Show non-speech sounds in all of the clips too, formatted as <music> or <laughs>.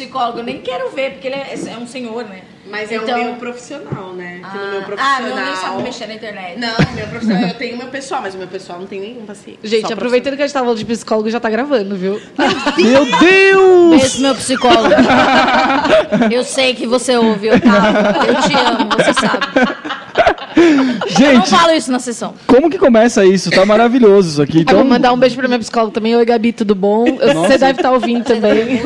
psicólogo, eu nem quero ver, porque ele é, é um senhor, né? Mas é Então- o meu profissional, né? No Ah, meu ah, profissional. não nem sabe mexer na internet. Não, meu profissional, eu tenho o meu pessoal, mas o meu pessoal não tem nenhum paciente. Gente, Só aproveitando que a gente tá falando de psicólogo, já tá gravando, viu? Meu Deus! Beijo, meu psicólogo. <laughs> Eu sei que você ouve, Otávio. Eu te amo, você sabe. Eu não Gente, falo isso na sessão. como que começa isso? Tá maravilhoso isso aqui. Eu Então, vou mandar um beijo pra minha psicóloga também. Oi, Gabi, tudo bom? Eu-. Você deve estar ouvindo também.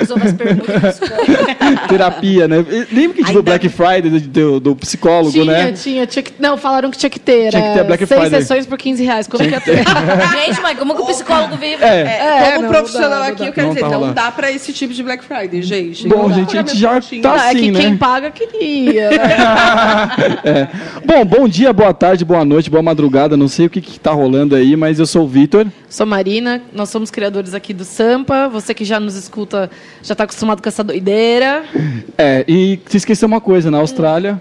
As <laughs> <laughs> terapia, né? Lembra que tipo Ainda- Black Friday do, do- do psicólogo, Tinha, né? tinha, tinha que... Não, falaram que tinha que ter. Tinha que ter Black seis Friday. sessões por 15 reais. Como Tinha que é? <laughs> Gente, mas como que o psicólogo vive? É. É, Como não, profissional não dá, aqui, eu quero dizer, tá não dá pra esse tipo de Black Friday, gente. Bom, gente, a gente já continha. tá- Não, é assim, que né? quem paga queria. né? <laughs> É. Bom, bom dia, boa tarde, boa noite, boa madrugada. Não sei o que, que tá rolando aí, mas eu sou o Vitor. Sou Marina, nós somos criadores aqui do Sampa. Você que já nos escuta já está acostumado com essa doideira. É, e se esqueceu uma coisa, na Austrália,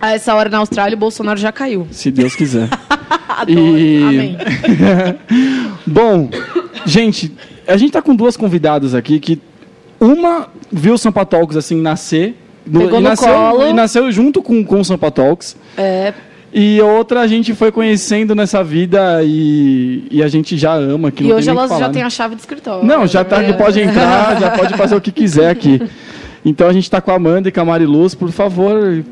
A essa hora na Austrália o Bolsonaro já caiu. se Deus quiser. <laughs> Adoro. E- Amém. <laughs> Bom, gente, a gente tá com duas convidadas aqui que uma viu o Sampa Talks assim nascer. do- Pegou e, no nasceu, colo. e nasceu junto com, com o Sampa Talks. É, E outra a gente foi conhecendo nessa vida e, e a gente já ama. Que e hoje elas falar, já né? têm a chave do escritório. Não, já tá, É. pode entrar, já pode fazer o que quiser aqui. <laughs> Então a gente está com a Amanda e com a Mariluz, por favor,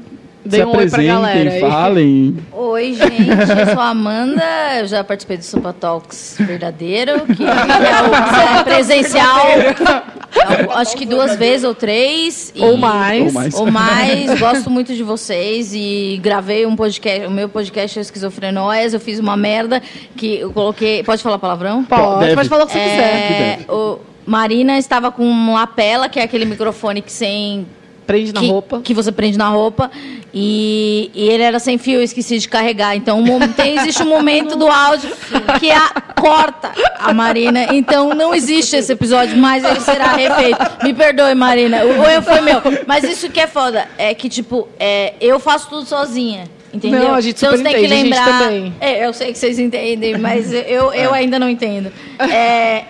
Dê se um oi pra galera apresentem, aí. falem. <laughs> Oi, gente, eu sou a Amanda, eu já participei do Sopa Talks verdadeiro, que é, o- <laughs> é presencial, eu acho que duas vezes ou três. e- Ou mais. Ou mais. Ou mais, gosto muito de vocês e gravei um podcast, o meu podcast é Esquizofrenóias, eu fiz uma merda que eu coloquei, pode falar palavrão? Pode, Deve. pode falar o que você quiser. É, o, Marina estava com um lapela, que é aquele microfone que sem Prende na que, roupa. que você prende na roupa e, e ele era sem fio, eu esqueci de carregar. Então um <laughs> tem, existe um momento do áudio que a, corta a Marina. Então não existe esse episódio, mas ele será refeito. Me perdoe, Marina. O, erro foi meu. Mas isso que é foda é que, tipo, é, eu faço tudo sozinha. Entendeu? Não, a gente então você tem que lembrar. também. É, eu sei que vocês entendem, mas eu, eu ainda não entendo. É, é,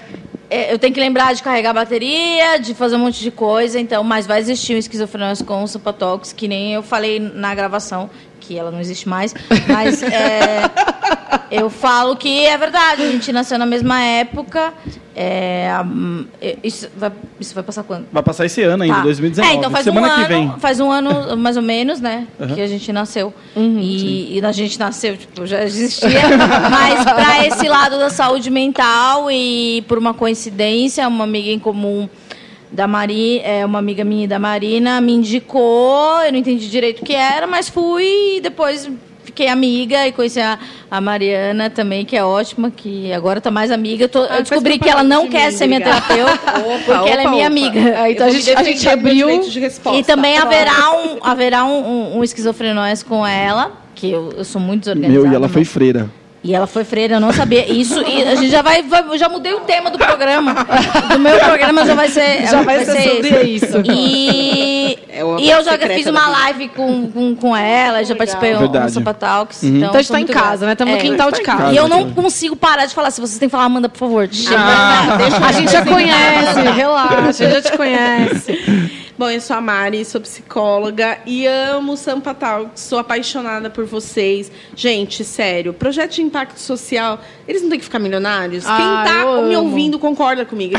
eu tenho que lembrar de carregar a bateria, de fazer um monte de coisa, então, mas vai existir um esquizofrenia com o Supatox, que nem eu falei na gravação, que ela não existe mais, mas é, <laughs> eu falo que é verdade, a gente nasceu na mesma época. é, é, isso, vai, isso vai passar quando? Vai passar esse ano ainda, Tá. 2019. É, então faz Semana um que ano, vem. Faz um ano, mais ou menos, né? <laughs> Que a gente nasceu. Uhum, e, e a gente nasceu, tipo, já existia. <laughs> mas para esse lado da saúde mental e por uma coincidência, uma amiga em comum da Mari, é, uma amiga minha da Marina me indicou, eu não entendi direito o que era, mas fui e depois fiquei amiga e conheci a, a Mariana também, que é ótima, que agora tá mais amiga. Eu, tô- eu faz descobri que ela não quer mim, ser minha terapeuta, <laughs> porque ela é minha amiga. É, então Eu a gente, a gente abriu. E também haverá um, <laughs> haverá um, um, um esquizofrenóis com ela, que eu, eu sou muito desorganizada. Meu, e ela foi mas- freira. E ela foi freira, eu não sabia. Isso, e a gente já vai, vai- já mudei o tema do programa. Do meu programa já vai ser. Já vai ser sobre isso. E, É e eu já fiz uma live com, com, com ela, já participei no Verdade. Sopa Talks. Uhum. Então, Então a gente sou tá em casa, né? Estamos no É. quintal de casa. E eu não Casa. consigo parar de falar. Se vocês têm que falar, Amanda, por favor. Ah. A gente já conhece, relaxa, já te conhece. <laughs> Bom, eu sou a Mari, sou psicóloga e amo o Sampa Talks, sou apaixonada por vocês. Gente, sério, projeto de impacto social, eles não têm que ficar milionários? Ah, Quem tá me amo. ouvindo concorda comigo.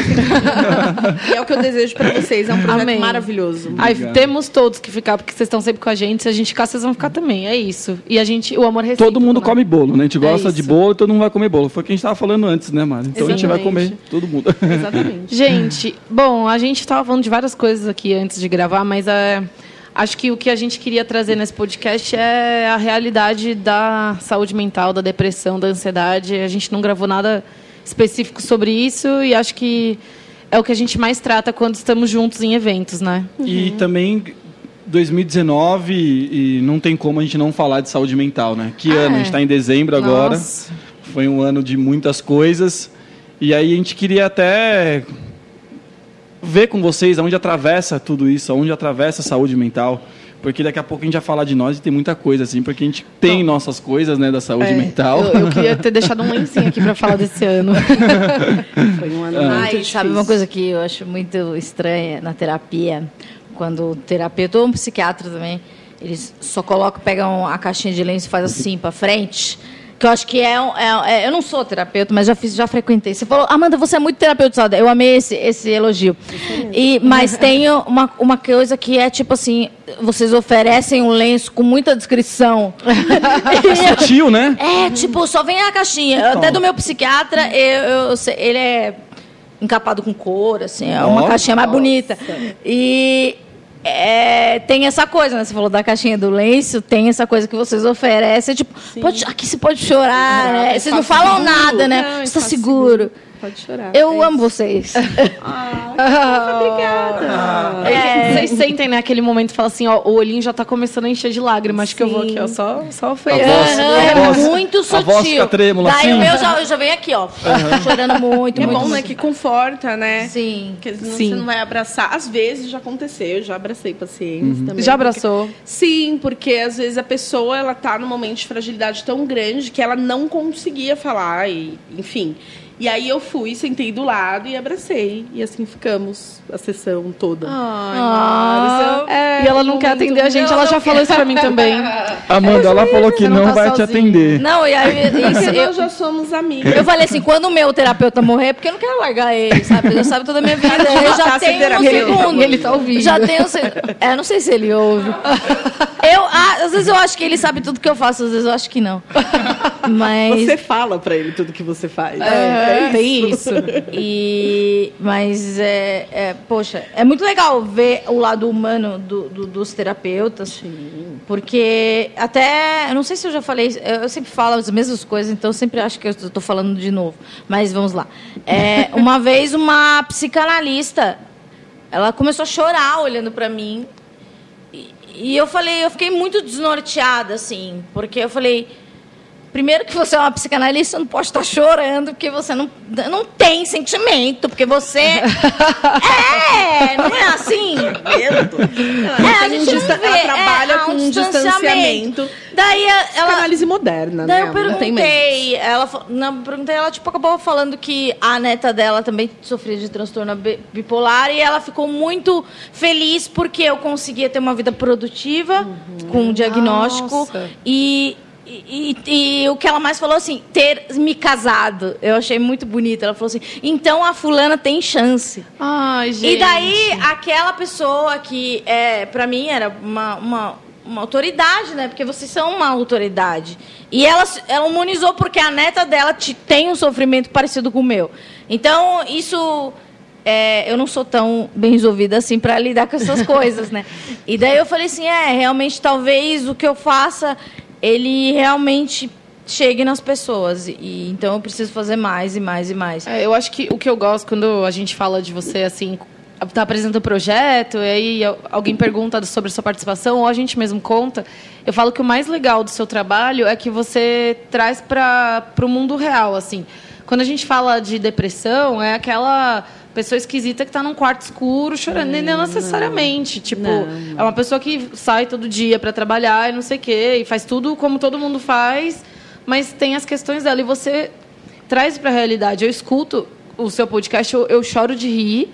E é o que eu desejo pra vocês, é um projeto Amém. maravilhoso. Aí Obrigado. temos todos que ficar, porque vocês estão sempre com a gente. Se a gente ficar, vocês vão ficar também. É isso. E a gente, o amor recíproco. Todo mundo né? come bolo, né? A gente É gosta de isso. bolo e todo mundo vai comer bolo. Foi o que a gente estava falando antes, né, Mari? Então a gente vai Exatamente. comer, todo mundo. Exatamente. Gente, bom, a gente estava falando de várias coisas aqui antes de gravar, mas é, acho que o que a gente queria trazer nesse podcast é a realidade da saúde mental, da depressão, da ansiedade. A gente não gravou nada específico sobre isso e acho que é o que a gente mais trata quando estamos juntos em eventos, né? E também 2019 e não tem como a gente não falar de saúde mental, né? Que Ah, ano? A é. gente está em dezembro agora. Nossa. Foi um ano de muitas coisas. E aí a gente queria até ver com vocês aonde atravessa tudo isso, aonde atravessa a saúde mental. Porque daqui a pouco a gente vai falar de nós e tem muita coisa, assim, porque a gente tem nossas coisas, né, da saúde É, mental. Eu, eu queria ter deixado um <laughs> lencinho aqui pra falar desse ano. <laughs> Foi um ano Ai, muito difícil. sabe uma coisa que eu acho muito estranha na terapia? Quando o terapeuta ou um psiquiatra também, eles só colocam, pegam a caixinha de lenço e faz assim para frente. Que eu acho que é, um- é- é- Eu não sou terapeuta, mas já fiz, já frequentei. Você falou, Amanda, você é muito terapeuta. Eu amei esse, esse elogio. E, mas tem uma, uma coisa que é tipo assim: vocês oferecem um lenço com muita descrição. <laughs> É sutil, né? É, tipo, só vem a caixinha. Até do meu psiquiatra, eu, eu ele é encapado com cor, assim, é uma Nossa. caixinha mais bonita. E é, tem essa coisa, né? Você falou da caixinha do lenço, tem essa coisa que vocês oferecem, tipo, pode, aqui você pode chorar, né? Vocês não espaço falam seguro. nada, né? Não, Está espaço seguro. Pode chorar. Eu É amo vocês. <laughs> Obrigada. É, Vocês sentem, né, aquele momento e falam assim, ó, o olhinho já tá começando a encher de lágrimas. Acho que eu vou aqui, ó, só, só A feio. a é voz- muito a sutil. voz fica trêmula, Daí assim. o meu já, eu já venho aqui, ó, chorando <laughs> muito, É muito, bom, né? muito. Que conforta, né? Sim. Porque não- Sim. você não vai abraçar. Às vezes já aconteceu, eu já abracei pacientes também. Já porque- abraçou? Sim, porque às vezes a pessoa ela tá num momento de fragilidade tão grande que ela não conseguia falar e, enfim. E aí eu fui, sentei do lado e abracei e assim ficamos a sessão toda. Ah, É, e ela não quer atender a gente, ela já falou isso pra mim também. <laughs> Amanda, ela falou que não não tá vai te atender. Não, e aí <laughs> isso, eu, nós já somos amigas. eu falei assim, quando o meu terapeuta morrer, porque eu não quero largar ele, sabe? Ele já sabe toda a minha vida. Eu já tenho sem um segundo. Ele tá ouvindo. Já tenho um se- É, não sei se ele ouve. Eu, ah, às vezes eu acho que ele sabe tudo que eu faço, às vezes eu acho que não. <laughs> Mas... Você fala pra ele tudo que você faz. É, tem isso. <laughs> E, mas, é, é, poxa, é muito legal ver o lado humano do- do- dos terapeutas. Porque até, eu não sei se eu já falei, eu, eu sempre falo as mesmas coisas, então eu sempre acho que eu estou falando de novo. Mas vamos lá. É, uma <laughs> vez uma psicanalista, ela começou a chorar olhando para mim. E, e eu falei, eu fiquei muito desnorteada, assim, porque eu falei. Primeiro que você é uma psicanalista, você não pode estar chorando, porque você não, não tem sentimento, porque você. <laughs> é, não é assim? É, a tem gente não distan- vê. ela trabalha é, com um distanciamento. Daí a- ela. Análise moderna, Daí né? eu Não tem mais. perguntei, ela, não, eu perguntei, ela tipo, acabou falando que a neta dela também sofria de transtorno bi- bipolar e ela ficou muito feliz porque eu conseguia ter uma vida produtiva Uhum. com um diagnóstico Nossa. e, e, e- e o que ela mais falou assim, ter me casado. Eu achei muito bonito. Ela falou assim, então a fulana tem chance. Ai, gente. E daí, aquela pessoa que, é, para mim, era uma, uma, uma autoridade, né? Porque vocês são uma autoridade. E ela, ela humanizou porque a neta dela te- tem um sofrimento parecido com o meu. Então, isso. é, eu não sou tão bem resolvida assim para lidar com essas <laughs> coisas, né? E daí eu falei assim: é, realmente, talvez o que eu faça, ele realmente chegue nas pessoas. E, então eu preciso fazer mais e mais e mais. É, eu acho que o que eu gosto quando a gente fala de você, assim, tá apresentando o projeto, e aí al- alguém pergunta sobre a sua participação, ou a gente mesmo conta, eu falo que o mais legal do seu trabalho é que você traz para o mundo real, assim. Quando a gente fala de depressão, é aquela pessoa esquisita que está num quarto escuro chorando, nem não necessariamente. Tipo, Não, é uma pessoa que sai todo dia para trabalhar e não sei o quê, e faz tudo como todo mundo faz, mas tem as questões dela. E você traz para a realidade. Eu escuto o seu podcast, eu, eu choro de rir,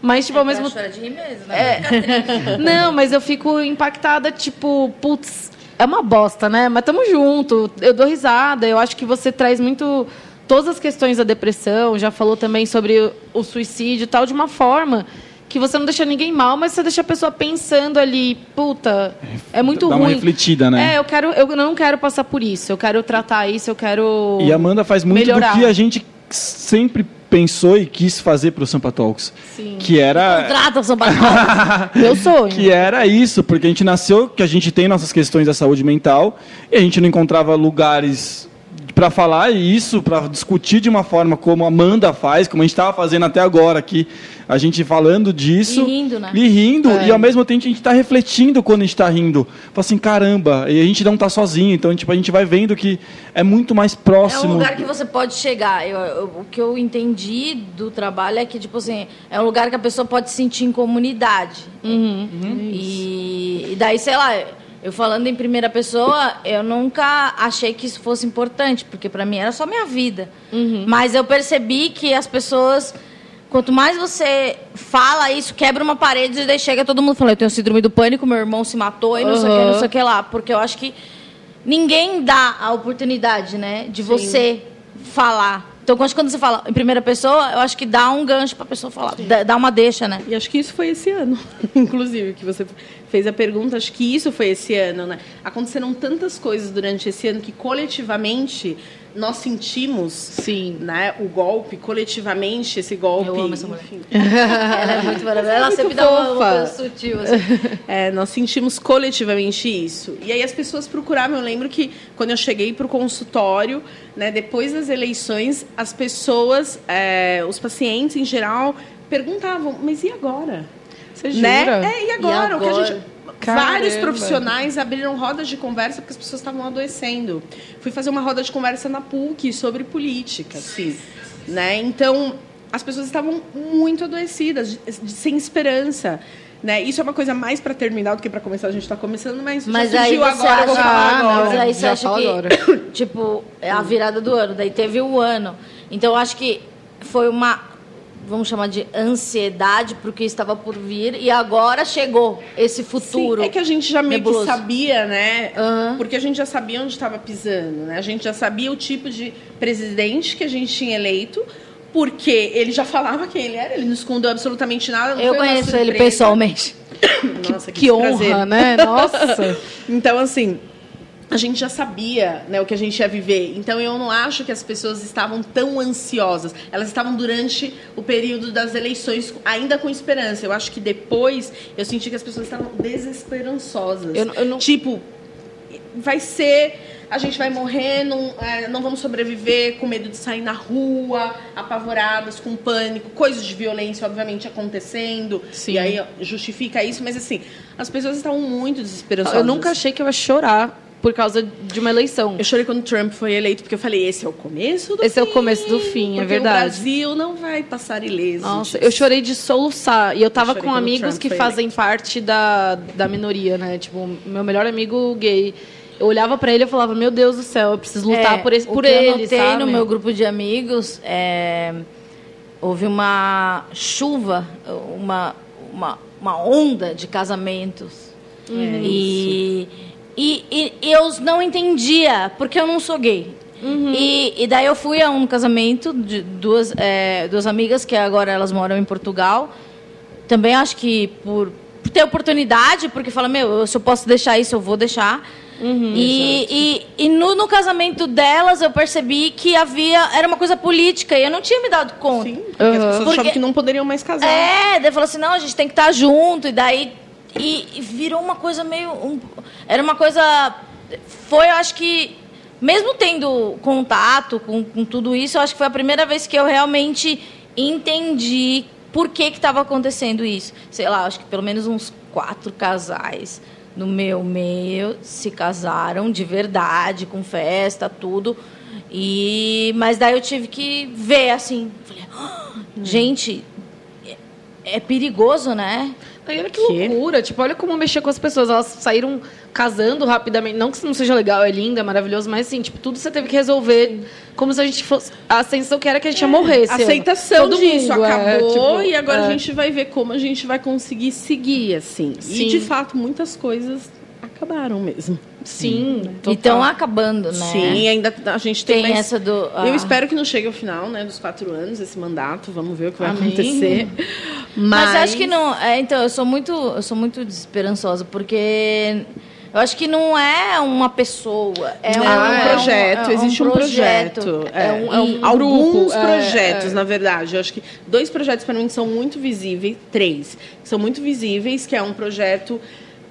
mas, tipo, ao mesmo chorar de rir mesmo, né? <laughs> Não, mas eu fico impactada, tipo, putz, é uma bosta, né? Mas tamo junto, eu dou risada, eu acho que você traz muito todas as questões da depressão, já falou também sobre o, o suicídio e tal, de uma forma que você não deixa ninguém mal, mas você deixa a pessoa pensando ali, puta, é muito Dá ruim. uma refletida, né? É, eu quero, eu não quero passar por isso, eu quero tratar isso, eu quero E a Amanda faz muito melhorar. do que a gente sempre pensou e quis fazer pro Sampa Talks. Sim. Que era Contrata São Paulo. Meu sonho. <laughs> que era isso, porque a gente nasceu, que a gente tem nossas questões da saúde mental, e a gente não encontrava lugares para falar isso, para discutir de uma forma como a Amanda faz, como a gente estava fazendo até agora aqui, a gente falando disso. E rindo, né? E rindo, É. e ao mesmo tempo a gente está refletindo quando a gente está rindo. Fala assim, caramba, e a gente não está sozinho, então tipo, a gente vai vendo que é muito mais É próximo. um lugar que você pode chegar. Eu- eu- o que eu entendi do trabalho é que, tipo assim, é um lugar que a pessoa pode se sentir em comunidade. E, e daí, sei lá, eu falando em primeira pessoa, eu nunca achei que isso fosse importante, porque pra mim era só minha vida. Mas eu percebi que as pessoas. Quanto mais você fala isso, quebra uma parede e daí chega todo mundo falando, eu tenho síndrome do pânico, meu irmão se matou e não sei o que, não sei o que lá. Porque eu acho que ninguém dá a oportunidade, né, de você falar. Então, quando quando você fala em primeira pessoa, eu acho que dá um gancho pra pessoa falar. Dá, dá uma deixa, né? E acho que isso foi esse ano, <laughs> inclusive, que você fez a pergunta. Acho que isso foi esse ano, né? Aconteceram tantas coisas durante esse ano que coletivamente nós sentimos, Sim. né, o golpe coletivamente, esse golpe. Eu amo essa mulher. enfim. <laughs> Ela é muito maravilhosa. Ela muito sempre dá uma, uma fofa. coisa sutil, assim. <laughs> É, nós sentimos coletivamente isso. E aí as pessoas procuravam. Eu lembro que quando eu cheguei para o consultório, né, depois das eleições, as pessoas, é, os pacientes em geral, perguntavam: mas e agora? Você Né? jura? É, e agora? E O que a agora? gente- Caramba. Vários profissionais abriram rodas de conversa porque as pessoas estavam adoecendo. Fui fazer uma roda de conversa na PUC sobre política, assim, né? Então, as pessoas estavam muito adoecidas, de- de- sem esperança. Né? Isso é uma coisa mais para terminar do que para começar. A gente está começando, mas, Mas já aí surgiu você agora. vou acha, falar Ah, agora. mas aí você Já acha que, agora. <coughs> tipo, é a virada do ano. Daí teve o ano. Então, eu acho que foi uma, vamos chamar de ansiedade pro que estava por vir. E agora chegou esse futuro. Sim, é que a gente já meio nebuloso. que sabia, né? Aham. Porque a gente já sabia onde estava pisando, né? A gente já sabia o tipo de presidente que a gente tinha eleito, porque ele já falava quem ele era, ele não escondeu absolutamente nada. Eu conheço ele pessoalmente. <coughs> Nossa, Que desprazer. honra, né? Nossa. <laughs> Então, assim, a gente já sabia né, o que a gente ia viver. Então, eu não acho que as pessoas estavam tão ansiosas. Elas estavam durante o período das eleições ainda com esperança. Eu acho que depois eu senti que as pessoas estavam desesperançosas. Eu eu não- Tipo, vai ser. A gente vai morrer, não, é, não vamos sobreviver com medo de sair na rua, apavoradas, com pânico, coisas de violência, obviamente, acontecendo. Sim. E aí justifica isso, mas assim, as pessoas estavam muito desesperançosas. Eu nunca achei que eu ia chorar por causa de uma eleição. Eu chorei quando Trump foi eleito, porque eu falei, esse é o começo do Esse fim. é o começo do fim, é verdade. o Brasil não vai passar ileso. Nossa, disso. eu chorei de soluçar. E eu tava Eu com amigos Trump que fazem parte da, da minoria, né? Tipo, meu melhor amigo gay. Eu olhava pra ele e falava, meu Deus do céu, eu preciso lutar É, por, esse, o por ele, eu notei sabe? no meu grupo de amigos, é, houve uma chuva, uma, uma, uma onda de casamentos. Uhum. E, e, e- e eu não entendia, porque eu não sou gay. Uhum. E, e daí eu fui a um casamento de duas, é, duas amigas, que agora elas moram em Portugal. Também acho que por, por ter oportunidade, porque fala, meu, eu- se eu posso deixar isso, eu vou deixar. Uhum, e e, e no, no casamento delas eu percebi que havia. Era uma coisa política e eu não tinha me dado conta. Sim, porque as Uhum. pessoas achavam Porque- que não poderiam mais casar. É, daí falou assim, não, a gente tem que estar junto, e daí. E, e virou uma coisa meio. um- era uma coisa. Foi, eu acho que. Mesmo tendo contato com, com tudo isso, eu acho que foi a primeira vez que eu realmente entendi por que estava acontecendo isso. Sei lá, acho que pelo menos uns quatro casais no meu meio se casaram de verdade, com festa, tudo. E mas daí eu tive que ver assim, falei, "Ah, gente, é, é perigoso, né? Aí olha que loucura, tipo, olha como mexer com as pessoas. Elas saíram casando rapidamente. Não que isso não seja legal, é lindo, é maravilhoso, mas assim, tipo, tudo você teve que resolver como se a gente fosse. A sensação que era que a gente ia morrer. Aceitação Todo disso mundo, é, acabou tipo, e agora é. a gente vai ver como a gente vai conseguir seguir, assim. Sim. E, de fato, muitas coisas acabaram mesmo. Sim, E total. estão acabando, né? Sim, ainda a gente tem, Tem mais- essa do. ah, Eu espero que não chegue ao final, né, dos quatro anos, esse mandato. Vamos ver o que vai Amém. acontecer. Mas, Mas, acho que não. É, então, eu sou muito, eu sou muito desesperançosa, porque eu acho que não é uma pessoa. É Não, um, é um é projeto, é existe um projeto. É um- é um E grupo, alguns é, projetos, é. na verdade. Eu acho que dois projetos para mim são muito visíveis, três, são muito visíveis, que é um projeto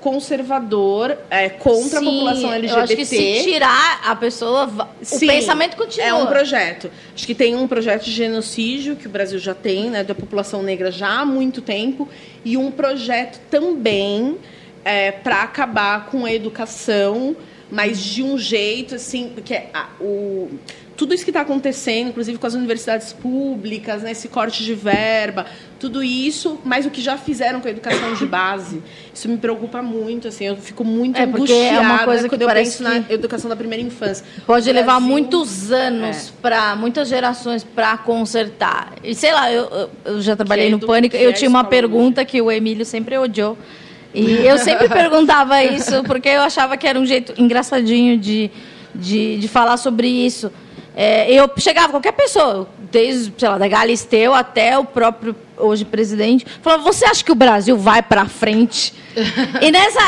conservador, é, contra Sim, a população LGBT. Eu acho que se tirar a pessoa, o Sim, pensamento continua. É um projeto. Acho que tem um projeto de genocídio que o Brasil já tem, né, da população negra já há muito tempo, e um projeto também para acabar com a educação, mas de um jeito assim, porque a- o tudo isso que está acontecendo, inclusive com as universidades públicas, né, esse corte de verba, tudo isso, mas o que já fizeram com a educação de base, isso me preocupa muito, assim, eu fico muito É, porque é angustiada uma coisa que quando eu parece penso na que- educação da primeira infância. Pode O levar Brasil- muitos anos É. para muitas gerações para consertar. E sei lá, eu, eu- eu já trabalhei Que é no edu- Pânico, que eu é tinha uma pergunta que o Emílio sempre odiou. E eu sempre <laughs> perguntava isso, porque eu achava que era um jeito engraçadinho de, de, de falar sobre isso. É, eu chegava, qualquer pessoa, desde, sei lá, da Galisteu até o próprio, hoje, presidente, falava, você acha que o Brasil vai para frente? <laughs> e nessa,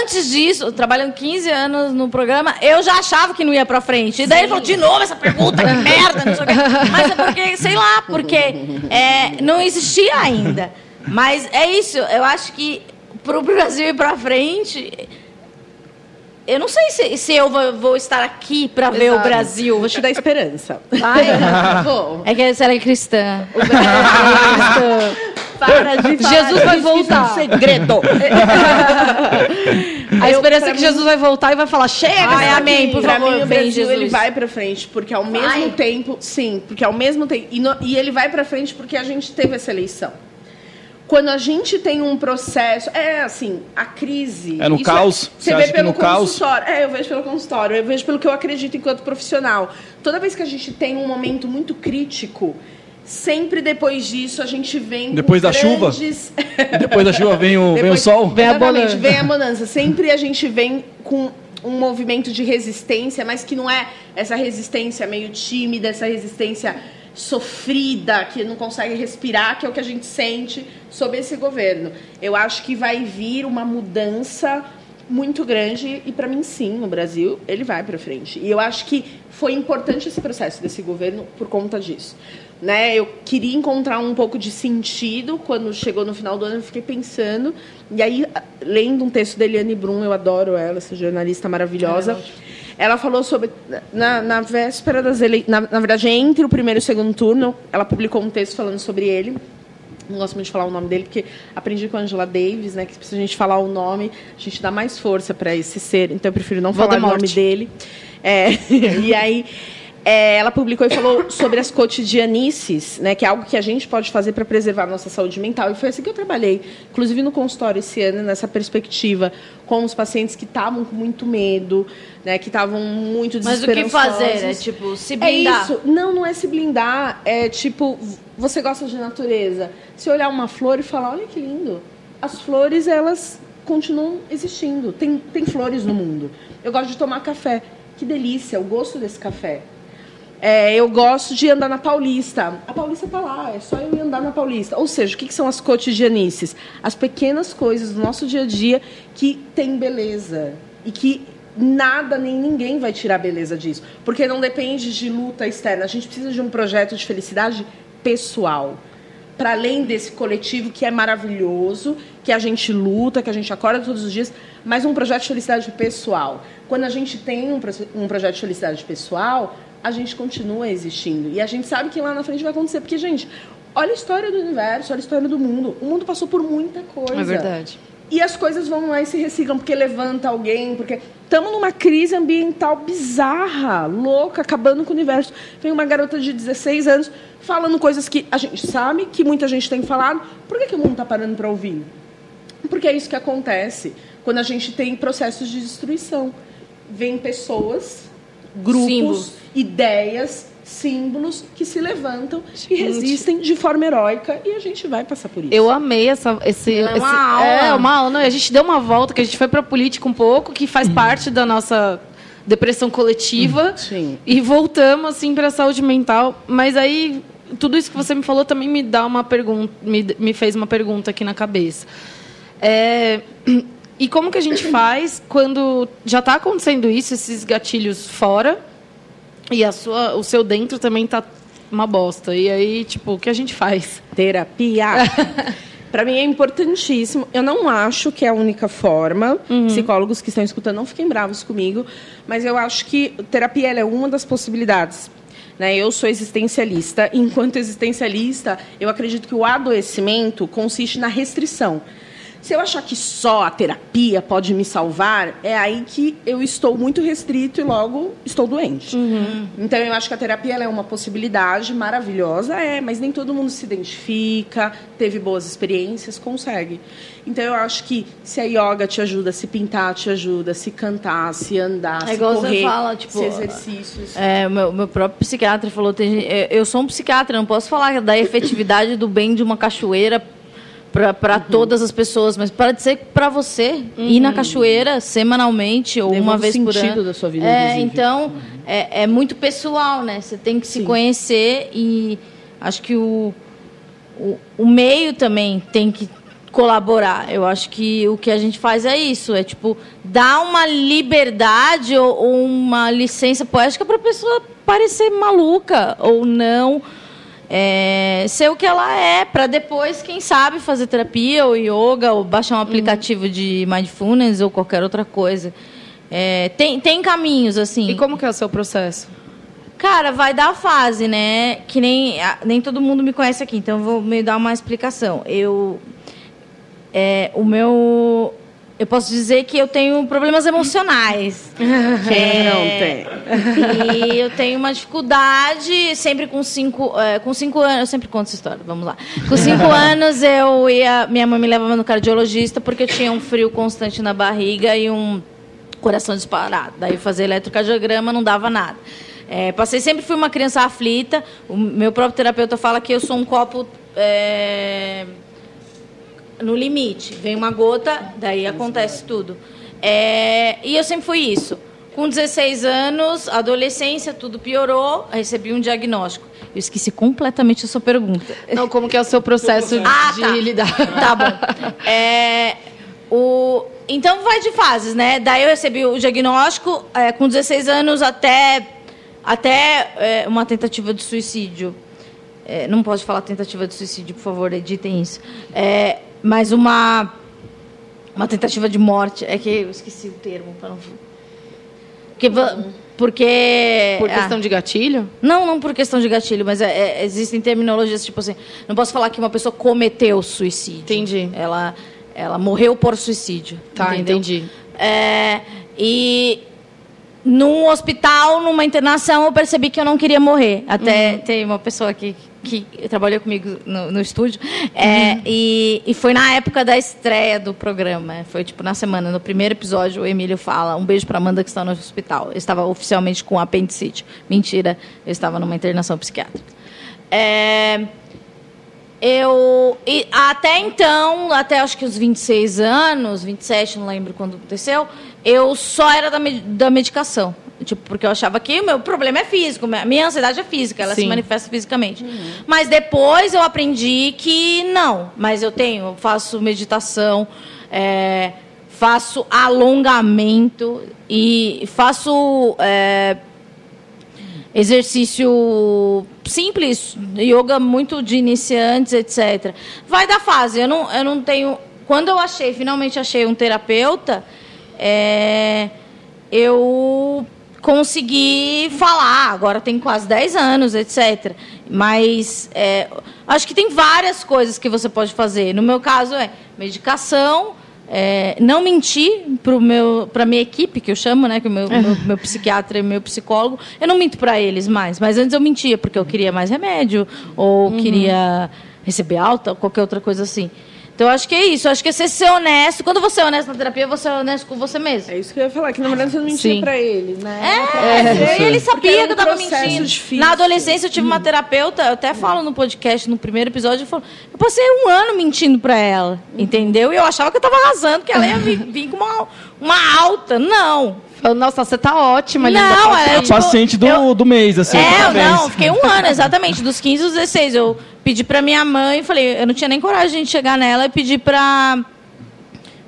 antes disso, trabalhando 15 anos no programa, eu já achava que não ia para frente. E daí ele falou, de novo essa pergunta, que merda, não sei o quê. <laughs> Mas é porque, sei lá, porque é, não existia ainda. Mas é isso, eu acho que para o Brasil ir para frente... Eu não sei se, se eu vou, vou estar aqui para ver o. Brasil. Vou te dar esperança. Vai. <laughs> Vou. É que você era cristã. Para de falar Jesus vai voltar. é um segredo. <laughs> A esperança é que mim- Jesus vai voltar e vai falar: chega! Ai, amém, aqui." por pra favor, mim, o vem, Brasil Jesus. ele vai pra frente, porque ao mesmo Vai? tempo, sim, porque ao mesmo tempo e, no- e ele vai pra frente porque a gente teve essa eleição. Quando a gente tem um processo, é assim, a crise. É no isso caos? Você Você vê acha que pelo no caos? consultório. É, eu vejo pelo consultório, eu vejo pelo que eu acredito enquanto profissional. Toda vez que a gente tem um momento muito crítico, sempre depois disso a gente vem. com Depois da chuva? grandes- <laughs> Depois da chuva vem o, vem o depois- sol? Vem a bonança. vem a bonança. Sempre a gente vem com um movimento de resistência, mas que não é essa resistência meio tímida, essa resistência sofrida, que não consegue respirar, que é o que a gente sente sob esse governo. Eu acho que vai vir uma mudança muito grande e para mim sim, no Brasil, ele vai para frente. E eu acho que foi importante esse processo desse governo por conta disso. Né? Eu queria encontrar um pouco de sentido quando chegou no final do ano, eu fiquei pensando. E aí, lendo um texto da Eliane Brum, eu adoro ela, essa jornalista maravilhosa. Ela falou sobre. Na, na véspera das eleições. Na, na verdade, entre o primeiro e o segundo turno, ela publicou um texto falando sobre ele. Não gosto muito de falar o nome dele, porque aprendi com a Angela Davis, né? Que se a gente falar o nome, a gente dá mais força para esse ser. Então eu prefiro não falar o Voldemort. nome dele. É, <laughs> e aí é, ela publicou e falou sobre as cotidianices, né, que é algo que a gente pode fazer para preservar a nossa saúde mental. E foi assim que eu trabalhei, inclusive no consultório esse ano, nessa perspectiva, com os pacientes que estavam com muito medo, né, que estavam muito Mas o que fazer? É tipo, se É blindar. isso. Não, não é se blindar. É tipo, você gosta de natureza. Se olhar uma flor e falar, olha que lindo. As flores, elas continuam existindo. Tem, tem flores no mundo. Eu gosto de tomar café. Que delícia, o gosto desse café. É, eu gosto de andar na Paulista. A Paulista está lá, é só eu andar na Paulista. Ou seja, o que, que são as cotidianices? As pequenas coisas do nosso dia a dia que tem beleza. E que nada nem ninguém vai tirar beleza disso. Porque não depende de luta externa. A gente precisa de um projeto de felicidade pessoal. Para além desse coletivo que é maravilhoso, que a gente luta, que a gente acorda todos os dias, mas um projeto de felicidade pessoal. Quando a gente tem um, um projeto de felicidade pessoal, a gente continua existindo. E a gente sabe que lá na frente vai acontecer. Porque, gente, olha a história do universo, olha a história do mundo. O mundo passou por muita coisa. É verdade. E as coisas vão lá e se reciclam porque levanta alguém, porque estamos numa crise ambiental bizarra, louca, acabando com o universo. Vem uma garota de 16 anos falando coisas que a gente sabe, que muita gente tem falado. Por que, que o mundo está parando para ouvir? Porque é isso que acontece quando a gente tem processos de destruição. Vêm pessoas, grupos, Símbolos. ideias, símbolos que se levantam e resistem de forma heróica e a gente vai passar por isso. Eu amei essa, esse, É uma esse- aula. É, uma aula. Não, a gente deu uma volta, que a gente foi pra política um pouco, que faz parte da nossa depressão coletiva. Sim. E voltamos, assim, pra saúde mental. Mas aí, tudo isso que você me falou também me dá uma pergunta, me, me fez uma pergunta aqui na cabeça. É, e como que a gente faz quando já está acontecendo isso, esses gatilhos fora, e a sua, o seu dentro também tá uma bosta. E aí, tipo, o que a gente faz? Terapia. <laughs> Para mim é importantíssimo. Eu não acho que é a única forma. Psicólogos que estão escutando, não fiquem bravos comigo, mas eu acho que terapia é uma das possibilidades. Né? Eu sou existencialista. Enquanto existencialista, eu acredito que o adoecimento consiste na restrição. Se eu achar que só a terapia pode me salvar, é aí que eu estou muito restrito e logo estou doente. Então eu acho que a terapia é uma possibilidade maravilhosa, é, mas nem todo mundo se identifica, teve boas experiências, consegue. Então eu acho que se a yoga te ajuda, se pintar te ajuda, se cantar, se andar, É se igual você correr, fala, tipo, se exercícios. É, o meu, meu próprio psiquiatra falou: tem, eu- eu sou um psiquiatra, não posso falar da efetividade do bem de uma cachoeira para Uhum. todas as pessoas, mas para dizer para você ir na cachoeira semanalmente ou uma vez por sentido ano. da sua vida, É, inclusive. então é, é muito pessoal, né? Você tem que se conhecer e acho que o, o, o meio também tem que colaborar. Eu acho que o que a gente faz é isso, é tipo dar uma liberdade ou, ou uma licença poética para a pessoa parecer maluca ou não. É, ser o que ela é, para depois, quem sabe, fazer terapia ou yoga, ou baixar um aplicativo de mindfulness ou qualquer outra coisa. É, tem, tem caminhos, assim. E como que é o seu processo? Cara, vai dar fase, né? Que nem, a- nem todo mundo me conhece aqui, então eu vou me dar uma explicação. Eu. É, o meu. Eu posso dizer que eu tenho problemas emocionais. <laughs> Quem É, não tem? E eu tenho uma dificuldade, sempre com cinco, é, com cinco anos, eu sempre conto essa história, vamos lá. Com cinco <laughs> anos eu ia, minha mãe me levava no cardiologista porque eu tinha um frio constante na barriga e um coração disparado. Daí fazer eletrocardiograma não dava nada. É, passei sempre fui uma criança aflita. O meu próprio terapeuta fala que eu sou um copo é, no limite. Vem uma gota, daí acontece tudo. É, e eu sempre fui isso. Com 16 anos, adolescência, tudo piorou, recebi um diagnóstico. Eu esqueci completamente a sua pergunta. Não, como que é o seu processo <laughs> Ah, de tá. lidar? Tá bom. É, o, então vai de fases, né? Daí eu recebi o diagnóstico é, com 16 anos até, até é, uma tentativa de suicídio. É, não pode falar tentativa de suicídio, por favor, editem isso. É, mas uma, uma tentativa de morte. É que eu esqueci o termo. Pra não... Porque, porque Por ah. questão de gatilho? Não, não por questão de gatilho, mas é- é- existem terminologias tipo assim. Não posso falar que uma pessoa cometeu suicídio. Entendi. Ela, ela morreu por suicídio. Tá, entendeu? entendi. É, e num hospital, numa internação, eu percebi que eu não queria morrer. Até Uhum. tem uma pessoa aqui que trabalhou comigo no, no estúdio. é, Uhum. e, e foi na época da estreia do programa. Foi tipo na semana, no primeiro episódio, o Emílio fala: um beijo pra Amanda que está no hospital. Eu estava oficialmente com apendicite. Mentira, eu estava numa internação psiquiátrica. É, eu. até então, até acho que os 26 anos, 27, não lembro quando aconteceu, eu só era da, da medicação. Tipo, porque eu achava que o meu problema é físico, minha minha ansiedade é física, ela se Sim. manifesta fisicamente. Mas depois eu aprendi que não. Mas eu tenho, eu faço meditação, é, faço alongamento e faço. é, exercício simples, yoga muito de iniciantes, etc. Vai da fase. Eu não, eu não tenho. Quando eu achei, finalmente achei um terapeuta, é, eu consegui falar. Agora tem quase 10 anos, etc. Mas é, acho que tem várias coisas que você pode fazer. No meu caso é medicação. é, não mentir para a minha equipe, que eu chamo, né, que o meu, <laughs> meu, meu psiquiatra e meu psicólogo, eu não minto para eles mais. Mas antes eu mentia, porque eu queria mais remédio, ou queria receber alta, ou qualquer outra coisa assim. Então, eu acho que é isso. Acho que é ser, ser honesto. Quando você é honesto na terapia, você é honesto com você mesmo. É isso que eu ia falar, que na verdade você não mentia Sim. pra ele, né? É, ele Porque sabia era que eu um tava mentindo. difícil. Na adolescência eu tive uma terapeuta, eu até falo no podcast, no primeiro episódio, eu falo, eu passei um ano mentindo pra ela, entendeu? E eu achava que eu tava arrasando, que ela ia vir, <laughs> vir com uma, uma alta. Não. Falando, nossa, você tá ótima. linda, Não, pode é, ir." tipo, Paciente do, eu- do mês, assim. É, parabéns. não, fiquei um ano, exatamente, dos 15 aos 16. Eu pedi pra minha mãe, falei, eu não tinha nem coragem de chegar nela e pedir pra.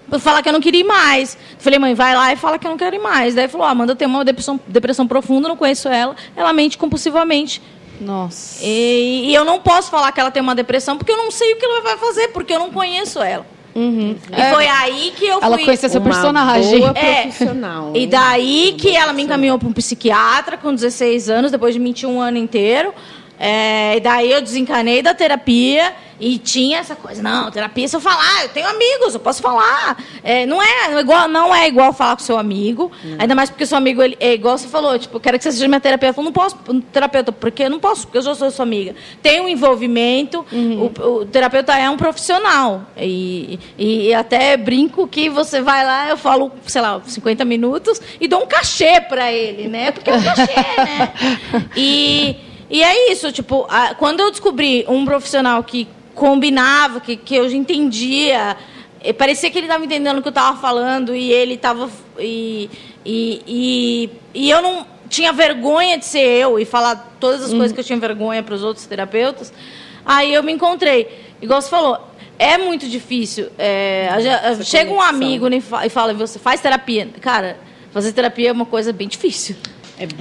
pra falar que eu não queria ir mais. Falei, mãe, vai lá e fala que eu não quero ir mais. Daí falou, ah, Amanda tem uma depressão, depressão profunda, não conheço ela. Ela mente compulsivamente. Nossa. E, e eu não posso falar que ela tem uma depressão porque eu não sei o que ela vai fazer, porque eu não conheço ela. Uhum. E foi aí que eu fui. Ela conhecia seu Uma personagem. boa É. profissional. E daí que ela me encaminhou para um psiquiatra com 16 anos, depois de mentir um ano inteiro. É, e daí eu desencanei da terapia e tinha essa coisa, não, terapia se eu falar, eu tenho amigos, eu posso falar. É, não, é igual, não é igual falar com seu amigo, ainda mais porque seu amigo ele, é igual você falou, tipo, quero que você seja minha terapeuta. Eu falo, não posso, terapeuta, porque eu não posso, porque eu já sou sua amiga. Tem um envolvimento, o, o terapeuta é um profissional. E, e, e até brinco que você vai lá, eu falo, sei lá, 50 minutos e dou um cachê para ele, né? Porque é um cachê, né? <laughs> E, e é isso, tipo, a- quando eu descobri um profissional que combinava, que, que eu entendia, eh, parecia que ele estava entendendo o que eu estava falando e ele estava. E, e, e, e eu não tinha vergonha de ser eu e falar todas as coisas que eu tinha vergonha para os outros terapeutas. Aí eu me encontrei. Igual você falou, é muito difícil. é, a já- chega um amigo né, e e fala, você faz terapia. Cara, fazer terapia é uma coisa bem difícil.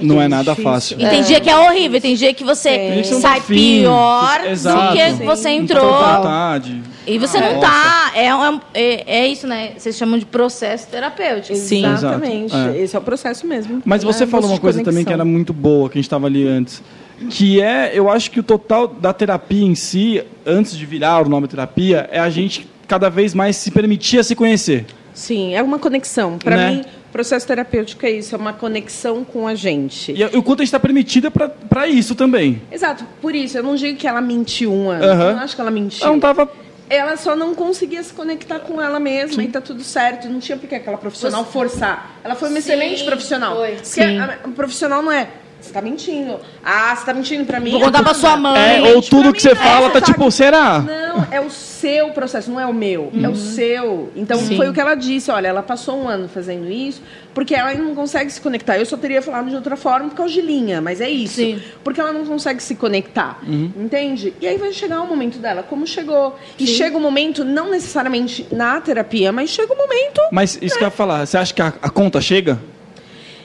Não é nada fácil. E tem dia que é horrível, tem dia que você tá sai pior Exato. do que Sim. você entrou. vontade. E você não tá. É, um- é, é isso, né? Vocês chamam de processo terapêutico. Sim. Exatamente. É. Esse é o processo mesmo. Mas você É, falou uma coisa também que era muito boa, que a gente estava ali antes. Que é, eu acho que o total da terapia em si, antes de virar o nome terapia, é a gente cada vez mais se permitir a se conhecer. Sim, é uma conexão. Para Né? mim, processo terapêutico é isso, é uma conexão com a gente. E o quanto a gente está permitida para isso também. Exato, por isso, eu não digo que ela mentiu um ano. Aham. Eu não acho que ela mentiu. Ela não tava. Ela só não conseguia se conectar com ela mesma e tá tudo certo. Não tinha por que aquela profissional forçar. Ela foi uma Sim, excelente profissional. foi. Porque Sim. a, a profissional não é. Você tá mentindo. Ah, você tá mentindo pra mim. Vou contar pra sua mãe. É, ou tudo que você fala É, tá sabe? tipo, será? Não, é o seu processo, não é o meu. É o seu. Então Sim. foi o que ela disse. Olha, ela passou um ano fazendo isso porque ela não consegue se conectar. Eu só teria falado de outra forma por causa de linha, mas é isso. Sim. Porque ela não consegue se conectar. Entende? E aí vai chegar o momento dela, como chegou. E chega o momento, não necessariamente na terapia, mas chega o momento. Mas isso que eu ia falar, você acha que a, a conta chega?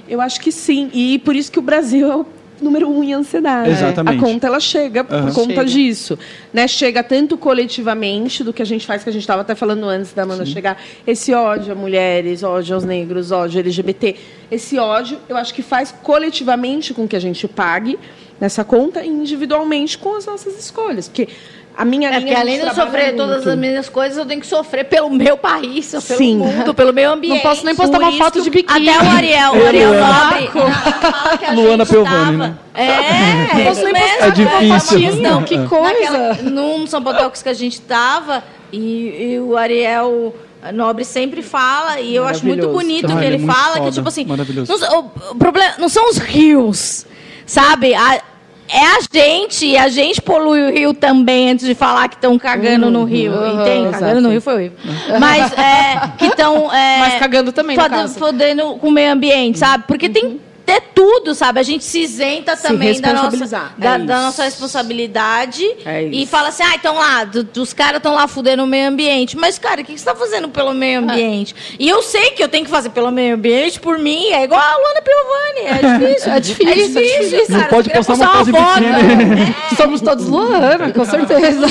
Eu acho que sim. E por isso que o Brasil é o número um em ansiedade. Exatamente. A conta ela chega Aham. por conta Chega. disso. Né? Chega tanto coletivamente do que a gente faz, que a gente estava até falando antes da Amanda chegar. Esse ódio a mulheres, ódio aos negros, ódio LGBT. Esse ódio, eu acho que faz coletivamente com que a gente pague nessa conta e individualmente com as nossas escolhas. Porque a minha É linha porque além de eu trabalha sofrer todas muito. as minhas coisas, eu tenho que sofrer pelo meu país, pelo Sim. mundo, pelo meio ambiente. Não posso nem postar Por uma isso foto de biquíni. Até o Ariel, o Ariel Luana. Nobre, fala que a Luana gente Piovani, tava- né? É, Não posso isso nem mesmo. É difícil. Uma questão. Que coisa. Naquela, num São Paulo que a gente tava, e, e o Ariel Nobre sempre fala, e eu acho muito bonito Ah, que ele é fala, foda. que tipo assim, Maravilhoso. não, o, o problema não são os rios, sabe? A- é a gente, e a gente polui o rio também antes de falar que estão cagando no rio, Uhum, entende? exato. Cagando no rio foi horrível. Mas é, <laughs> que estão... É, Mas cagando também, no caso. Fodendo com o meio ambiente, sabe? Porque tem ter tudo, sabe? A gente se isenta Se também da nossa, da, é da nossa responsabilidade É e fala assim, ah, então lá, os caras estão lá fudendo o meio ambiente. Mas, cara, o que que você está fazendo pelo meio ambiente? E eu sei que eu tenho que fazer pelo meio ambiente por mim, é igual a Luana Piovani, é <laughs> difícil. É difícil, É difícil, Não cara. pode Você queria postar uma pose em foto. biquíni. <laughs> Somos todos Luana, com certeza.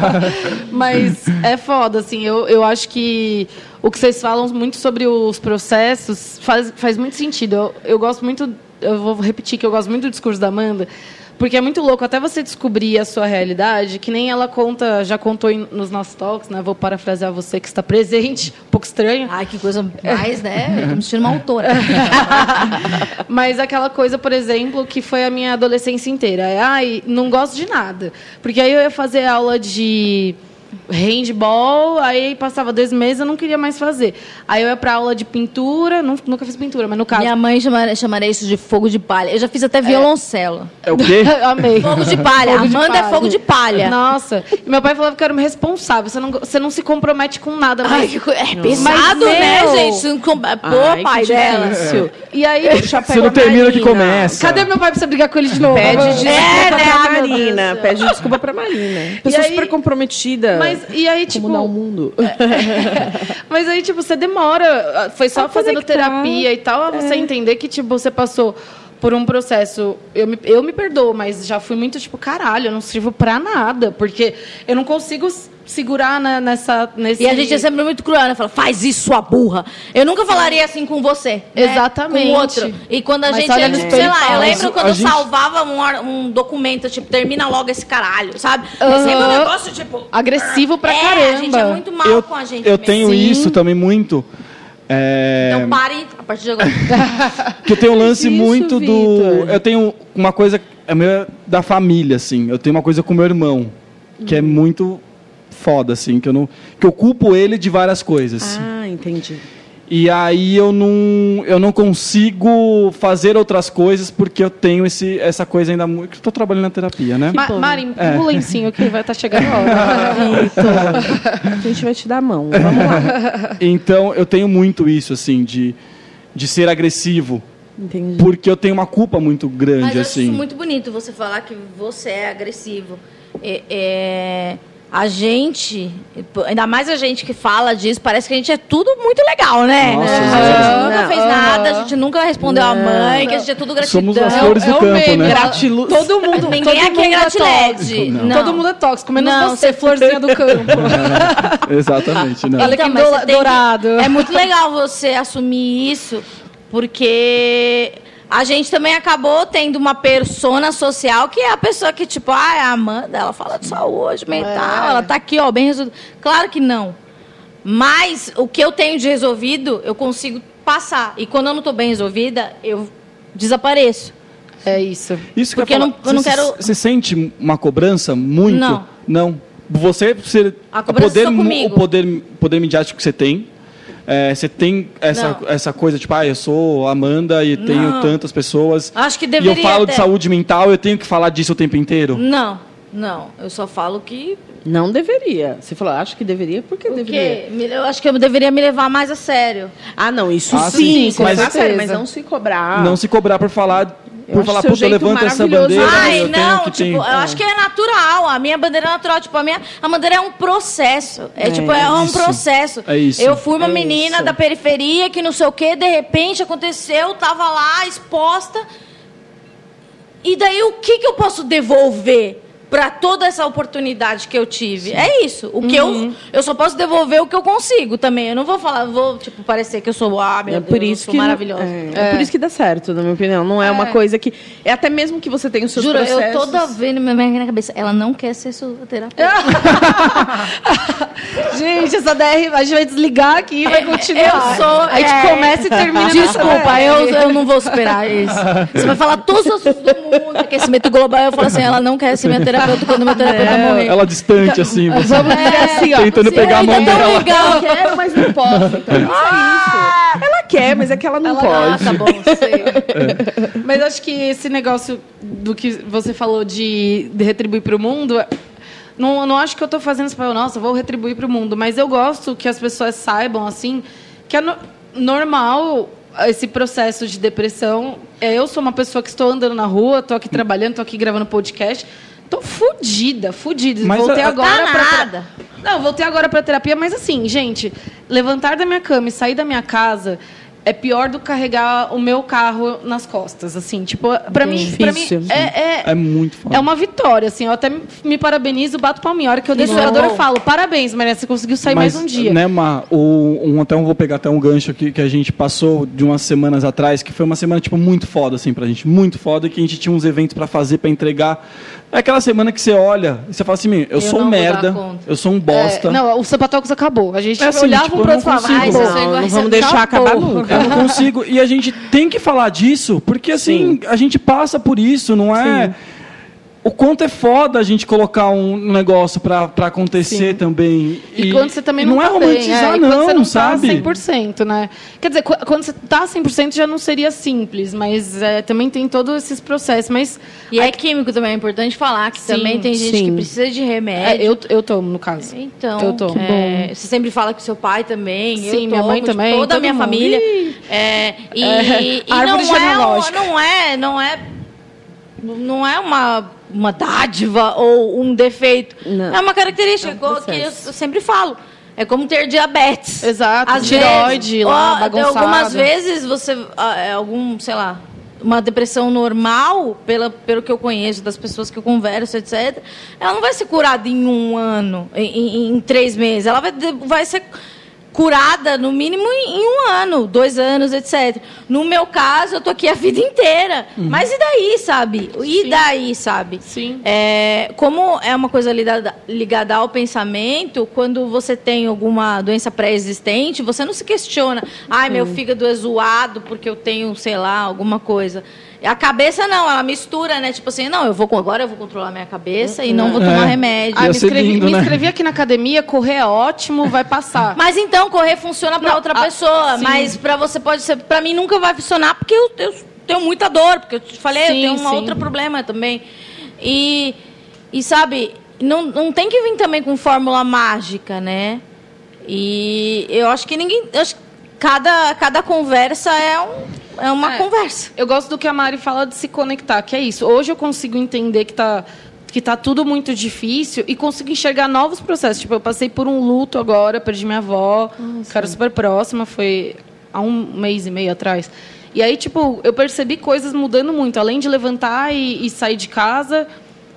<laughs> Mas é foda, assim. Eu, eu acho que o que vocês falam muito sobre os processos faz, faz muito sentido. Eu, eu gosto muito. Eu vou repetir que eu gosto muito do discurso da Amanda. Porque é muito louco até você descobrir a sua realidade, que nem ela conta, já contou em- nos nossos talks, né? Vou parafrasear você que está presente, um pouco estranho. Ai, que coisa mais, né? Eu me sentindo uma autora. <laughs> Mas aquela coisa, por exemplo, que foi a minha adolescência inteira. Ai, não gosto de nada. Porque aí eu ia fazer aula de handball, aí passava dois meses eu não queria mais fazer. Aí eu ia pra aula de pintura, nu- nunca fiz pintura, mas no caso. Minha mãe chamaria, chamaria isso de fogo de palha. Eu já fiz até violoncelo. É o quê? <laughs> Amei. Fogo de palha. Fogo de Amanda é palha. fogo de palha. Nossa. E meu pai falava que eu era uma responsável. Você não, você não se compromete com nada. Ai, Mas... que co- é Mas, pesado, né, meu- gente? Pô, Ai, pai dela. difícil. E aí, Você não termina que começa. cadê meu pai pra você brigar com ele de novo? Pede desculpa É, né? pra Ai, meu Deus Marina. Pede desculpa pra Marina. Pessoa aí- super comprometida. Mas, e aí, Como tipo. mudar o mundo. <laughs> Mas aí, tipo, você demora. Foi só Pra fazendo conectar. terapia e tal, a você entender que, tipo, você passou por um processo. Eu me, eu me perdoo, mas já fui muito tipo, caralho, eu não sirvo pra nada. Porque eu não consigo segurar na- nessa. Nesse... E a gente é sempre muito cruel, né? Fala, faz isso, sua burra. Eu nunca falaria assim com você. né? Exatamente. Com outro. E quando a Mas gente, olha espelho sei lá, eu lembro quando a eu gente- salvava um, um documento, tipo, termina logo esse caralho, sabe? É Aham. sempre um negócio, tipo... Agressivo pra é, caramba. a gente é muito mal eu, com a gente eu mesmo. tenho Sim. isso também muito. É, Então pare a partir de agora. <laughs> que eu tenho um lance Isso, muito do. Vitor. Eu tenho uma coisa. É meio da família, assim. Eu tenho uma coisa com meu irmão. Que é muito foda, assim. Que eu, não, que eu culpo ele de várias coisas. Ah, entendi. E aí eu não, eu não consigo fazer outras coisas porque eu tenho esse, essa coisa ainda muito. tô trabalhando na terapia, né? Ma Mari, É. um lencinho que vai estar chegando a hora. A gente vai te dar a mão. Vamos lá. <laughs> Então eu tenho muito isso, assim, de, de ser agressivo. Entendi. Porque eu tenho uma culpa muito grande, Mas eu acho assim. isso muito bonito você falar que você é agressivo. É, é, a gente, ainda mais a gente que fala disso, parece que a gente é tudo muito legal, né? Nossa, a gente nunca Não. fez nada, a gente nunca respondeu a mãe, que a gente é tudo gratidão. Somos as flores do É o campo, né? Gratiluz. Todo mundo, Ninguém todo aqui mundo é é gratilete. tóxico. Não. Todo mundo é tóxico, menos Não, você, florzinha do campo. <laughs> Exatamente, né? Olha que Então, que- dourado. É muito legal você assumir isso, porque a gente também acabou tendo uma persona social que é a pessoa que, tipo, ah, é a Amanda, ela fala de saúde mental, É. ela tá aqui, ó, bem resolvida. Claro que não. Mas o que eu tenho de resolvido, eu consigo passar. E quando eu não tô bem resolvida, eu desapareço. É isso. Isso que Porque eu, eu não- eu não Você- quero- Você sente uma cobrança muito? Não. Não. Você, você A poder, o poder, poder midiático que você tem. É, você tem essa, Não. essa coisa, tipo, ah, eu sou Amanda e tenho Não. tantas pessoas. Acho que e deveria eu falo de ter. saúde mental, eu tenho que falar disso o tempo inteiro? Não, não. Eu só falo que Não deveria. Você falou, acho que deveria, por que O deveria? Eu acho que eu deveria me levar mais a sério. Ah, não, isso Ah, sim, sim, com mas- certeza. mas não se cobrar. Não se cobrar por falar, Eu por falar, puta, levanto essa maravilhoso. bandeira, Ai, eu não, tipo, ter. eu acho que é natural. A minha bandeira é natural. Tipo, a minha a bandeira é um processo. É, tipo, é um isso. processo. É isso. Eu fui uma É menina isso. da periferia que não sei o quê, de repente aconteceu, tava lá exposta. E daí o que, que eu posso devolver? Pra toda essa oportunidade que eu tive. É isso. O que Uhum. eu. Eu só posso devolver o que eu consigo também. Eu não vou falar, vou, tipo, parecer que eu sou ah, meu É Deus, por eu isso sou que maravilhosa. É, é por isso que dá certo, na minha opinião. Não é, uma coisa que é até mesmo que você tenha os seus Juro, processos. eu toda vez na minha na cabeça, ela não quer ser sua terapeuta. <laughs> Gente, essa DR, a gente vai desligar aqui e vai continuar. eu sou- A gente é. começa e termina Desculpa, eu, eu não vou superar isso. Você vai falar todos os assuntos do mundo, aquecimento global, eu falo assim, ela não quer ser minha terapeuta quando meu terapeuta morrer. Ela distante, assim, você Vamos dizer assim, ó. tentando Sim, pegar a mão tão dela. legal. Eu quero, mas não posso. Então, é isso. Ela quer, mas é que ela não Ela- pode. Ah, tá bom, sei. Mas acho que esse negócio do que você falou de, de retribuir para o mundo. Não, não acho que eu estou fazendo isso para nossa, vou retribuir para o mundo. Mas eu gosto que as pessoas saibam, assim, que é no- normal esse processo de depressão. É, Eu sou uma pessoa que estou andando na rua, estou aqui trabalhando, estou aqui gravando podcast. Tô fudida, fudida. Mas Voltei a- agora Tá pra- nada. Não, voltei agora pra terapia, mas assim, gente, levantar da minha cama e sair da minha casa é pior do que carregar o meu carro nas costas, assim, tipo, pra mim, pra mim Difícil. é, é, É muito foda. é uma vitória, assim, eu até me- parabenizo, bato palminha. A hora que eu desço o Não. elevador, eu falo, parabéns, Maria, você conseguiu sair mais um dia. Né, Ma, o, um, até um, vou pegar até um gancho aqui que a gente passou de umas semanas atrás, que foi uma semana tipo muito foda assim pra gente, muito foda, que a gente tinha uns eventos pra fazer, pra entregar. É aquela semana que você olha e você fala assim, "Meu, eu, Eu sou um não merda, conta." eu sou um bosta. É, não, o Sapatocos acabou. A gente É assim, olhava tipo, um pro outro e não falava, ai, Não, não ser vamos deixar acabar nunca. Eu não consigo. E a gente tem que falar disso, porque assim, a gente passa por isso, não é. O quanto é foda a gente colocar um negócio pra, pra acontecer também. E, quando você também e não, não é tá bem, romantizar, é, e quando não, você não sabe? Tá 100%, né? Quer dizer, qu- quando você tá 100% já não seria simples, mas é, também tem todos esses processos. Mas E é químico também, é importante falar que Sim, também tem gente sim. que precisa de é, remédio. eu, eu tomo, no caso. Então, Eu tô. é, você sempre fala que seu pai também, Sim, eu tomo, minha mãe tipo, também, toda a minha mundo. família. É, e É, <laughs> e árvore não, é, não é, não é, não é uma, uma dádiva ou um defeito. Não. É uma característica É um que eu- sempre falo. É como ter diabetes. Exato, Às tireoide vezes, lá, bagunçada. Algumas vezes você, ah, é, algum, sei lá, uma depressão normal, pela, pelo que eu conheço, das pessoas que eu converso, etc., ela não vai ser curada em um ano, em, em, em três meses. Ela vai, vai ser curada no mínimo em, um ano, dois anos, etc. No meu caso, eu tô aqui a vida inteira. Uhum. Mas e daí, sabe? E Sim. daí, sabe? Sim. É, como é uma coisa ligada, ligada ao pensamento, quando você tem alguma doença pré-existente, você não se questiona. Ai, meu fígado é zoado porque eu tenho, sei lá, alguma coisa. A cabeça não, ela mistura, né? Tipo assim, não, eu vou agora eu vou controlar minha cabeça e não vou tomar é. remédio. Ah, me inscrevi, lindo, me inscrevi aqui na academia, correr é ótimo, vai passar. <laughs> mas então correr funciona para outra a, pessoa, sim. mas para você pode ser, para mim nunca vai funcionar porque eu, eu, tenho muita dor, porque eu te falei, sim, eu tenho um outro problema também. E e sabe, não, não tem que vir também com fórmula mágica, né? E eu acho que ninguém, acho que cada cada conversa é um é uma é, conversa. Eu gosto do que a Mari fala de se conectar, que é isso. Hoje eu consigo entender que está que tá tudo muito difícil e consigo enxergar novos processos. Tipo, eu passei por um luto agora, perdi minha avó, Nossa. cara super próxima, foi há um mês e meio atrás. E aí, tipo, eu percebi coisas mudando muito. Além de levantar e, e sair de casa,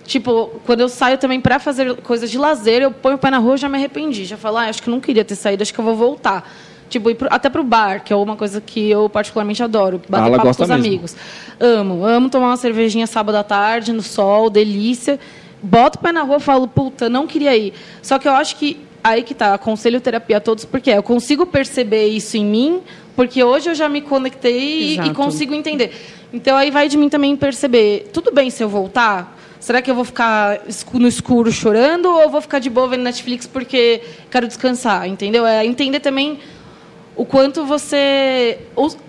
tipo, quando eu saio também para fazer coisas de lazer, eu ponho o pé na rua e já me arrependi. Já falo, ah, acho que não queria ter saído, acho que eu vou voltar. Tipo, ir pro, até pro bar, que é uma coisa que eu particularmente adoro. Bater Ela papo com os mesmo. amigos. Amo. Amo tomar uma cervejinha sábado à tarde, no sol, delícia. Boto o pé na rua e falo, puta, não queria ir. Só que eu acho que aí que tá, aconselho terapia a todos, porque eu consigo perceber isso em mim, porque hoje eu já me conectei Exato. e consigo entender. Então aí vai de mim também perceber, tudo bem se eu voltar? Será que eu vou ficar no escuro chorando ou eu vou ficar de boa vendo Netflix porque quero descansar, entendeu? É entender também o quanto você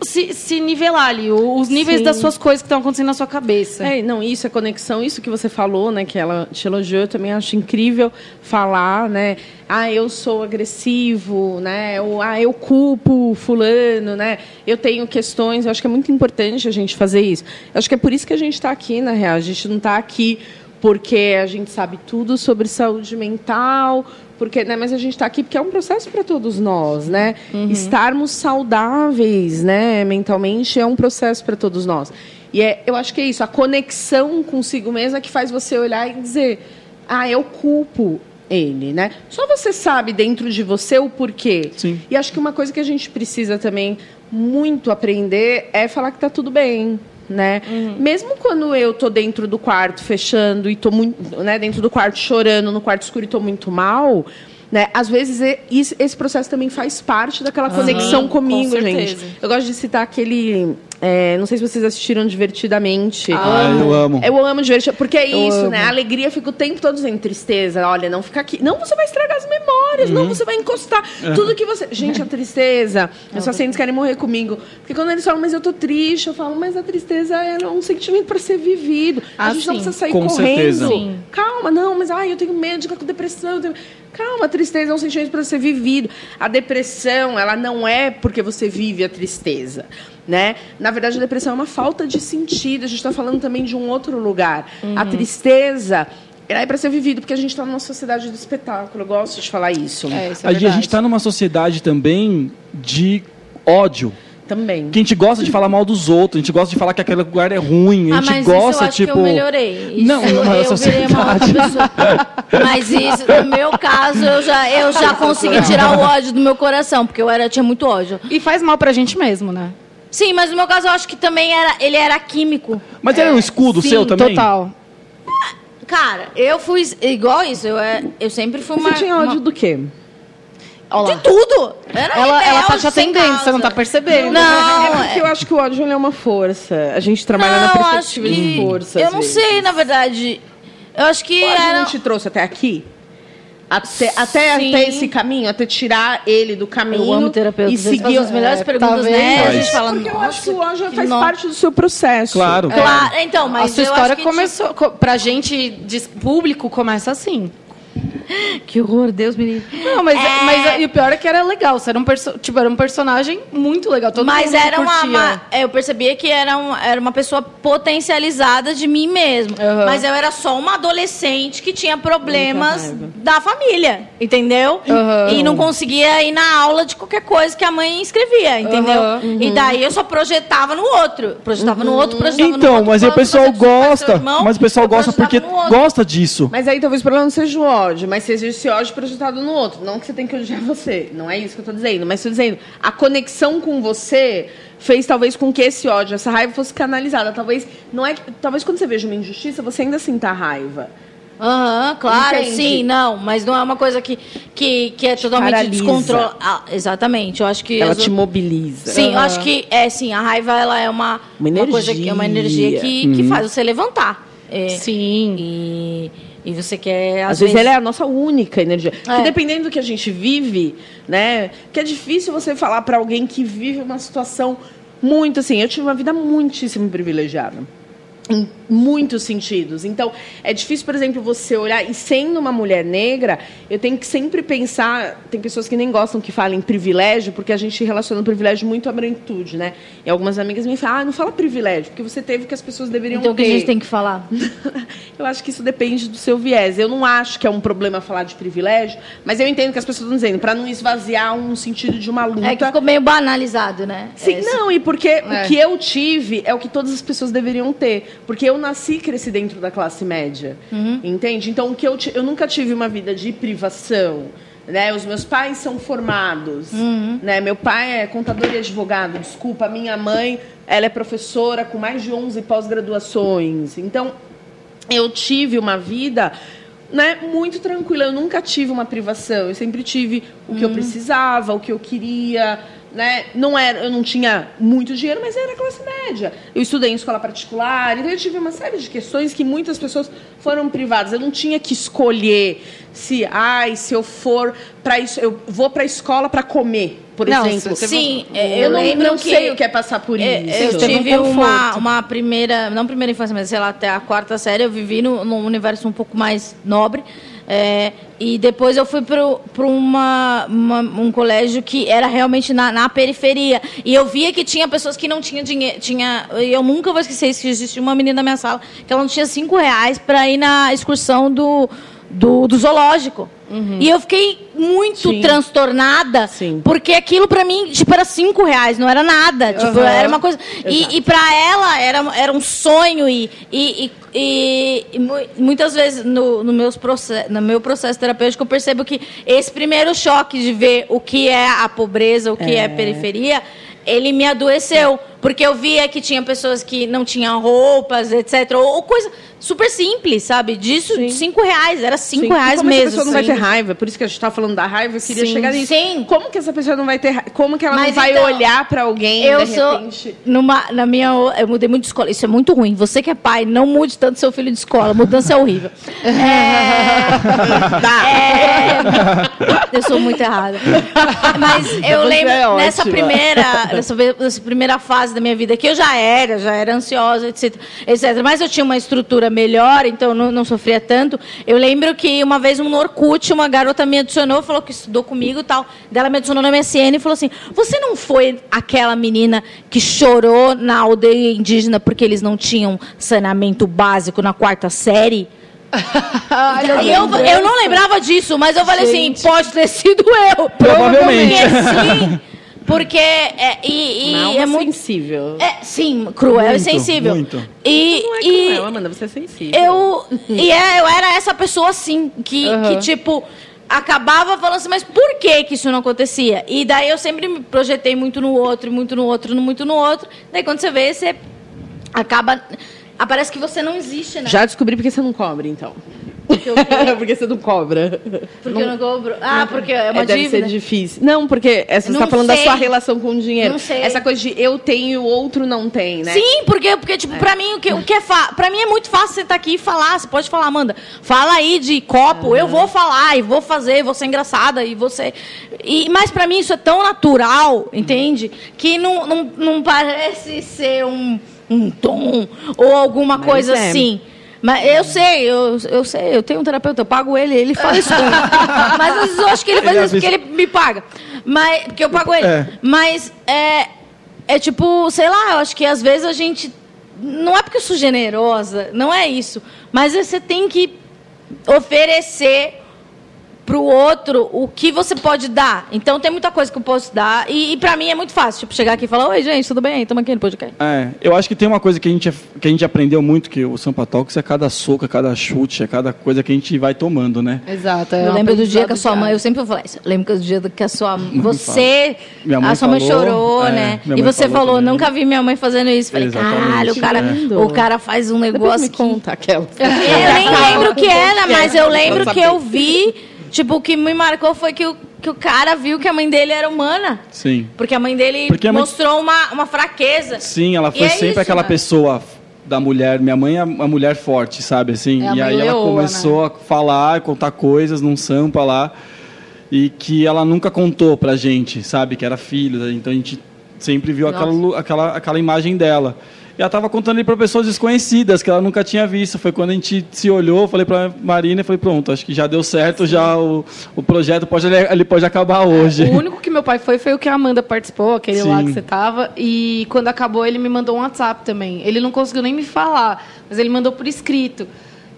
se, se nivelar ali, os níveis Sim. das suas coisas que estão acontecendo na sua cabeça. É, não, isso é conexão, isso que você falou, né, que ela te elogiou, eu também acho incrível falar, né, ah, eu sou agressivo, né, ou ah, eu culpo fulano, né, eu tenho questões, eu acho que é muito importante a gente fazer isso. Eu acho que é por isso que a gente está aqui, na real, a gente não está aqui porque a gente sabe tudo sobre saúde mental, porque, né, mas a gente está aqui porque é um processo para todos nós, né? Uhum. Estarmos saudáveis, né, mentalmente é um processo para todos nós. E é, eu acho que é isso, a conexão consigo mesma que faz você olhar e dizer: "Ah, eu culpo ele, né? Só você sabe dentro de você o porquê. Sim. E acho que uma coisa que a gente precisa também muito aprender é falar que está tudo bem, né? Uhum. Mesmo quando eu tô dentro do quarto fechando e tô muito, né, dentro do quarto chorando, no quarto escuro e tô muito mal, né? Às vezes esse processo também faz parte daquela conexão comigo, com gente. Eu gosto de citar aquele é, não sei se vocês assistiram Divertidamente. Ah, eu amo. Eu amo Divertidamente. Porque é eu isso, amo. né? A alegria fica o tempo todo dizendo tristeza. Olha, não fica aqui. Não, você vai estragar as memórias. Uhum. Não, você vai encostar. Uhum. Tudo que você. Gente, a tristeza. Meus pacientes querem morrer comigo. Porque quando eles falam, mas eu tô triste, eu falo, mas a tristeza é um sentimento para ser vivido. Ah, a gente sim. não precisa sair Com correndo. Sim. Calma, não, mas ai, eu tenho medo de ficar com depressão. Tenho... Calma, a tristeza é um sentimento para ser vivido. A depressão, ela não é porque você vive a tristeza. Né? Na verdade, a depressão é uma falta de sentido. A gente está falando também de um outro lugar. Uhum. A tristeza é para ser vivido, porque a gente está numa sociedade do espetáculo. Eu gosto de falar isso. É, isso é a gente está numa sociedade também de ódio. Também. Que a gente gosta de falar mal dos outros, a gente gosta de falar que aquele lugar é ruim, a ah, gente mas gosta, isso eu acho tipo. Que eu melhorei. Isso, não, não é a sociedade. mas isso, no meu caso, eu já, eu já consegui tirar o ódio do meu coração, porque eu era, eu tinha muito ódio. E faz mal pra gente mesmo, né? Sim, mas no meu caso eu acho que também era, ele era químico. Mas é, era um escudo sim, seu também? Total. Cara, eu fui igual isso. Eu, é, eu sempre fui uma. Você tinha ódio uma... do quê? Olá. De tudo! Era ela, ela tá te atendendo, você não tá percebendo. Não, é porque eu acho que o ódio é uma força. A gente trabalha não, na perspectiva que... de força. Eu não vezes. sei, na verdade. Eu acho que. O ódio era... não te trouxe até aqui? Até, até, até, esse caminho, até tirar ele do caminho. Eu amo terapeuta. E seguir as melhores é, perguntas, né? A gente fala, porque eu acho que o ódio faz não. parte do seu processo. Claro. É. claro. Então, mas a sua história começou, tipo... pra gente, de público, começa assim. <laughs> que horror, Deus me livre. Não, mas, É. mas e o pior é que era legal. Você era um, perso tipo, era um personagem muito legal. Todo Mas mundo era uma, curtia. uma- Eu percebia que era, um, era uma pessoa potencializada de mim mesmo. Aham. Mas eu era só uma adolescente que tinha problemas da família, entendeu? Aham. E não conseguia ir na aula de qualquer coisa que a mãe escrevia, entendeu? Aham. E daí eu só projetava no outro. Projetava no outro, projetava no Então, outro. mas aí o pessoal gosta. irmão, Mas o pessoal gosta porque no gosta disso. Mas aí talvez o problema não seja o ódio, mas seja esse ódio projetado no outro. Não que você tem que odiar você. Não é isso que eu tô dizendo. Mas tô dizendo, a conexão com você fez talvez com que esse ódio, essa raiva fosse canalizada. Talvez não é talvez quando você veja uma injustiça, você ainda sinta raiva. Aham, claro, Entende? sim, não, mas não é uma coisa que, que, que é totalmente descontrolada. Ah, exatamente, eu acho que. Ela te mobiliza. Sim, eu Aham. acho que é sim, a raiva ela é uma, Uma coisa que é uma energia que, que faz você levantar. É, Sim. E, e você quer. Às, Às vezes ela é a nossa única energia. É. Porque dependendo do que a gente vive, né? Que é difícil você falar pra alguém que vive uma situação muito assim. Eu tive uma vida muitíssimo privilegiada. Em muitos sentidos. Então, é difícil, por exemplo, você olhar. E sendo uma mulher negra, eu tenho que sempre pensar. Tem pessoas que nem gostam que falem privilégio, porque a gente relaciona o privilégio muito à branquitude, né? E algumas amigas me falam: ah, não fala privilégio, porque você teve o que as pessoas deveriam Então o ter. que a gente tem que falar? <laughs> Eu acho que isso depende do seu viés. Eu não acho que é um problema falar de privilégio, mas eu entendo que as pessoas estão dizendo para não esvaziar um sentido de uma luta. É que ficou meio banalizado, né? Sim, Esse- não, e porque É. o que eu tive é o que todas as pessoas deveriam ter. Porque eu nasci e cresci dentro da classe média. Uhum. Entende? Então, que eu, eu nunca tive uma vida de privação. Né? Os meus pais são formados. Uhum. Né? Meu pai é contador e advogado, desculpa. Minha mãe ela é professora com mais de 11 pós-graduações. Então, eu tive uma vida né, muito tranquila. Eu nunca tive uma privação. Eu sempre tive o que eu precisava, o que eu queria. Né? Não era, eu não tinha muito dinheiro, mas era classe média. Eu estudei em escola particular, então eu tive uma série de questões que muitas pessoas foram privadas. Eu não tinha que escolher se, ai, se eu for para isso, eu vou para a escola para comer, por Não, exemplo. você- Sim, eu, eu não, lembro não que- sei o que é passar por É, isso. Eu teve um tive uma, uma primeira, não primeira infância, mas sei lá, até a quarta série eu vivi no- num universo um pouco mais nobre. É, e depois eu fui para uma, uma- um colégio que era realmente na, na periferia. E eu via que tinha pessoas que não tinham dinheiro. Tinha, eu nunca vou esquecer isso, que existia uma menina na minha sala que ela não tinha cinco reais para ir na excursão do, do, do zoológico. E eu fiquei muito Sim. transtornada, Sim. porque aquilo pra mim, tipo, era cinco reais, não era nada. Tipo, Aham. era uma coisa. E, e para ela era, era um sonho e, e, e- e mu- muitas vezes no, no, meus process, no meu processo terapêutico eu percebo que esse primeiro choque de ver o que é a pobreza, o que é, periferia, ele me adoeceu. Porque eu via que tinha pessoas que não tinham roupas, etc. Ou, ou coisa super simples, sabe? Disso, Sim. cinco reais. Era cinco Sim, reais como mesmo. essa pessoa não vai assim. ter raiva, por isso que a gente tá falando da raiva, eu queria Sim. chegar nisso. Sim. Como que essa pessoa não vai ter raiva? Como que ela não Mas vai então, olhar pra alguém Eu de sou repente? numa na minha eu mudei muito de escola. Isso é muito ruim. Você que é pai, não mude tanto seu filho de escola. Mudança é horrível. <laughs> É, é, eu sou muito errada. Mas eu Você lembro é nessa primeira nessa, nessa primeira fase da minha vida que eu já era, já era ansiosa, etc, etc. Mas eu tinha uma estrutura melhor, então não, não sofria tanto. Eu lembro que uma vez um no Orkut, uma garota me adicionou, falou que estudou comigo e tal. Dela me adicionou na MSN e falou assim: Você não foi aquela menina que chorou na aldeia indígena porque eles não tinham saneamento básico na quarta série? <laughs> E eu, eu não lembrava disso, mas eu falei Gente. assim: pode ter sido eu. Provavelmente. Porque <laughs> sim. Porque é, e, e alma é muito. sensível. É, sim, cruel e Muito, sensível. muito. E, Não é e cruel, Amanda, você é sensível. eu, e é, eu era essa pessoa assim, que, Aham. que tipo, acabava falando assim, mas por que que isso não acontecia? E daí eu sempre me projetei muito no outro, muito no outro, muito no outro. Daí quando você vê, você acaba. ah, Parece que você não existe, né? Já descobri porque você não cobra, então. Porque <laughs> porque você não cobra. porque eu não cobro. Ah, porque é uma É, deve dívida. ser difícil. Não, porque você Não está falando da sei. sua relação com o dinheiro. Não sei. Essa coisa de eu tenho e o outro não tem, né? Sim, porque, porque tipo, pra mim, o que, o que é fa... pra mim é muito fácil você estar aqui e falar. Você pode falar, Amanda, fala aí de copo, eu vou falar, e vou fazer, vou ser engraçada, e você. E, mas pra mim isso é tão natural, entende? Que não, não, não parece ser um, um tom ou alguma Mas coisa é. assim. Mas eu sei, eu, eu sei, eu tenho um terapeuta, eu pago ele, ele faz isso. comigo. <laughs> Mas às vezes eu acho que ele faz Ele isso porque ele me paga. Mas, porque eu pago ele. É. Mas é, é tipo, sei lá, eu acho que às vezes a gente. Não é porque eu sou generosa, não é isso. Mas você tem que oferecer pro outro o que você pode dar. Então tem muita coisa que eu posso dar. E, e para mim é muito fácil, tipo, chegar aqui e falar, oi, gente, tudo bem? Estamos aqui no podcast. É, eu acho que tem uma coisa que a gente, que a gente aprendeu muito, que o Sampa Talks é cada soco, é cada chute, é cada coisa que a gente vai tomando, né? Exato. é Eu lembro do dia que a sua mãe, eu sempre vou falar isso. Eu lembro do dia que a sua <laughs> você, Minha mãe a sua mãe falou, chorou, é, né? minha E mãe você falou falou, nunca vi minha mãe fazendo isso. Falei, caralho, o cara, lindo. o cara faz um Depois negócio me que conta aquela. Eu nem lembro o que era, <laughs> mas eu lembro que eu vi, tipo, o que me marcou foi que o, que o cara viu que a mãe dele era humana. Sim. Porque a mãe dele Porque a mãe- mostrou uma, uma fraqueza. Sim, ela foi é sempre isso, aquela né? pessoa da mulher. Minha mãe é uma mulher forte, sabe? Assim, É e aí ela leoa, começou a falar, contar coisas num sampa lá. E que ela nunca contou pra gente, sabe? Que era filho. né? Então a gente sempre viu aquela, aquela, aquela imagem dela. E ela estava contando ali para pessoas desconhecidas, que ela nunca tinha visto. Foi quando a gente se olhou, falei para Marina e falei, pronto, acho que já deu certo, já o, o projeto pode, ele pode acabar hoje. O único que meu pai foi foi o que a Amanda participou, aquele lá Sim. que você tava. E quando acabou, ele me mandou um WhatsApp também. Ele não conseguiu nem me falar, mas ele mandou por escrito.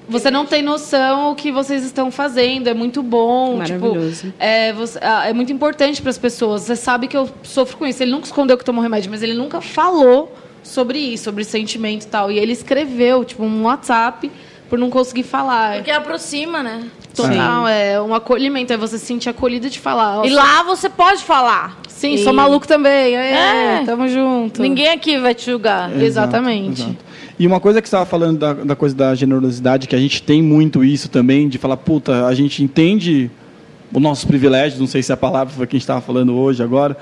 Você não tem noção o que vocês estão fazendo, é muito bom. Maravilhoso. Tipo, é, você- ah, é muito importante para as pessoas. Você sabe que eu sofro com isso. Ele nunca escondeu que tomou remédio, mas ele nunca falou sobre isso, sobre sentimento e tal. E ele escreveu, tipo, um WhatsApp por não conseguir falar. Porque aproxima, né? Total, é um acolhimento, é você se sentir acolhido de falar. E lá você pode falar. Sim, E sou maluco também. É, É. tamo junto. Ninguém aqui vai te julgar. É. Exatamente. Exato. E uma coisa que você estava falando da, da coisa da generosidade, que a gente tem muito isso também, de falar, puta, a gente entende os nossos privilégios, não sei se é a palavra foi que a gente estava falando hoje, agora,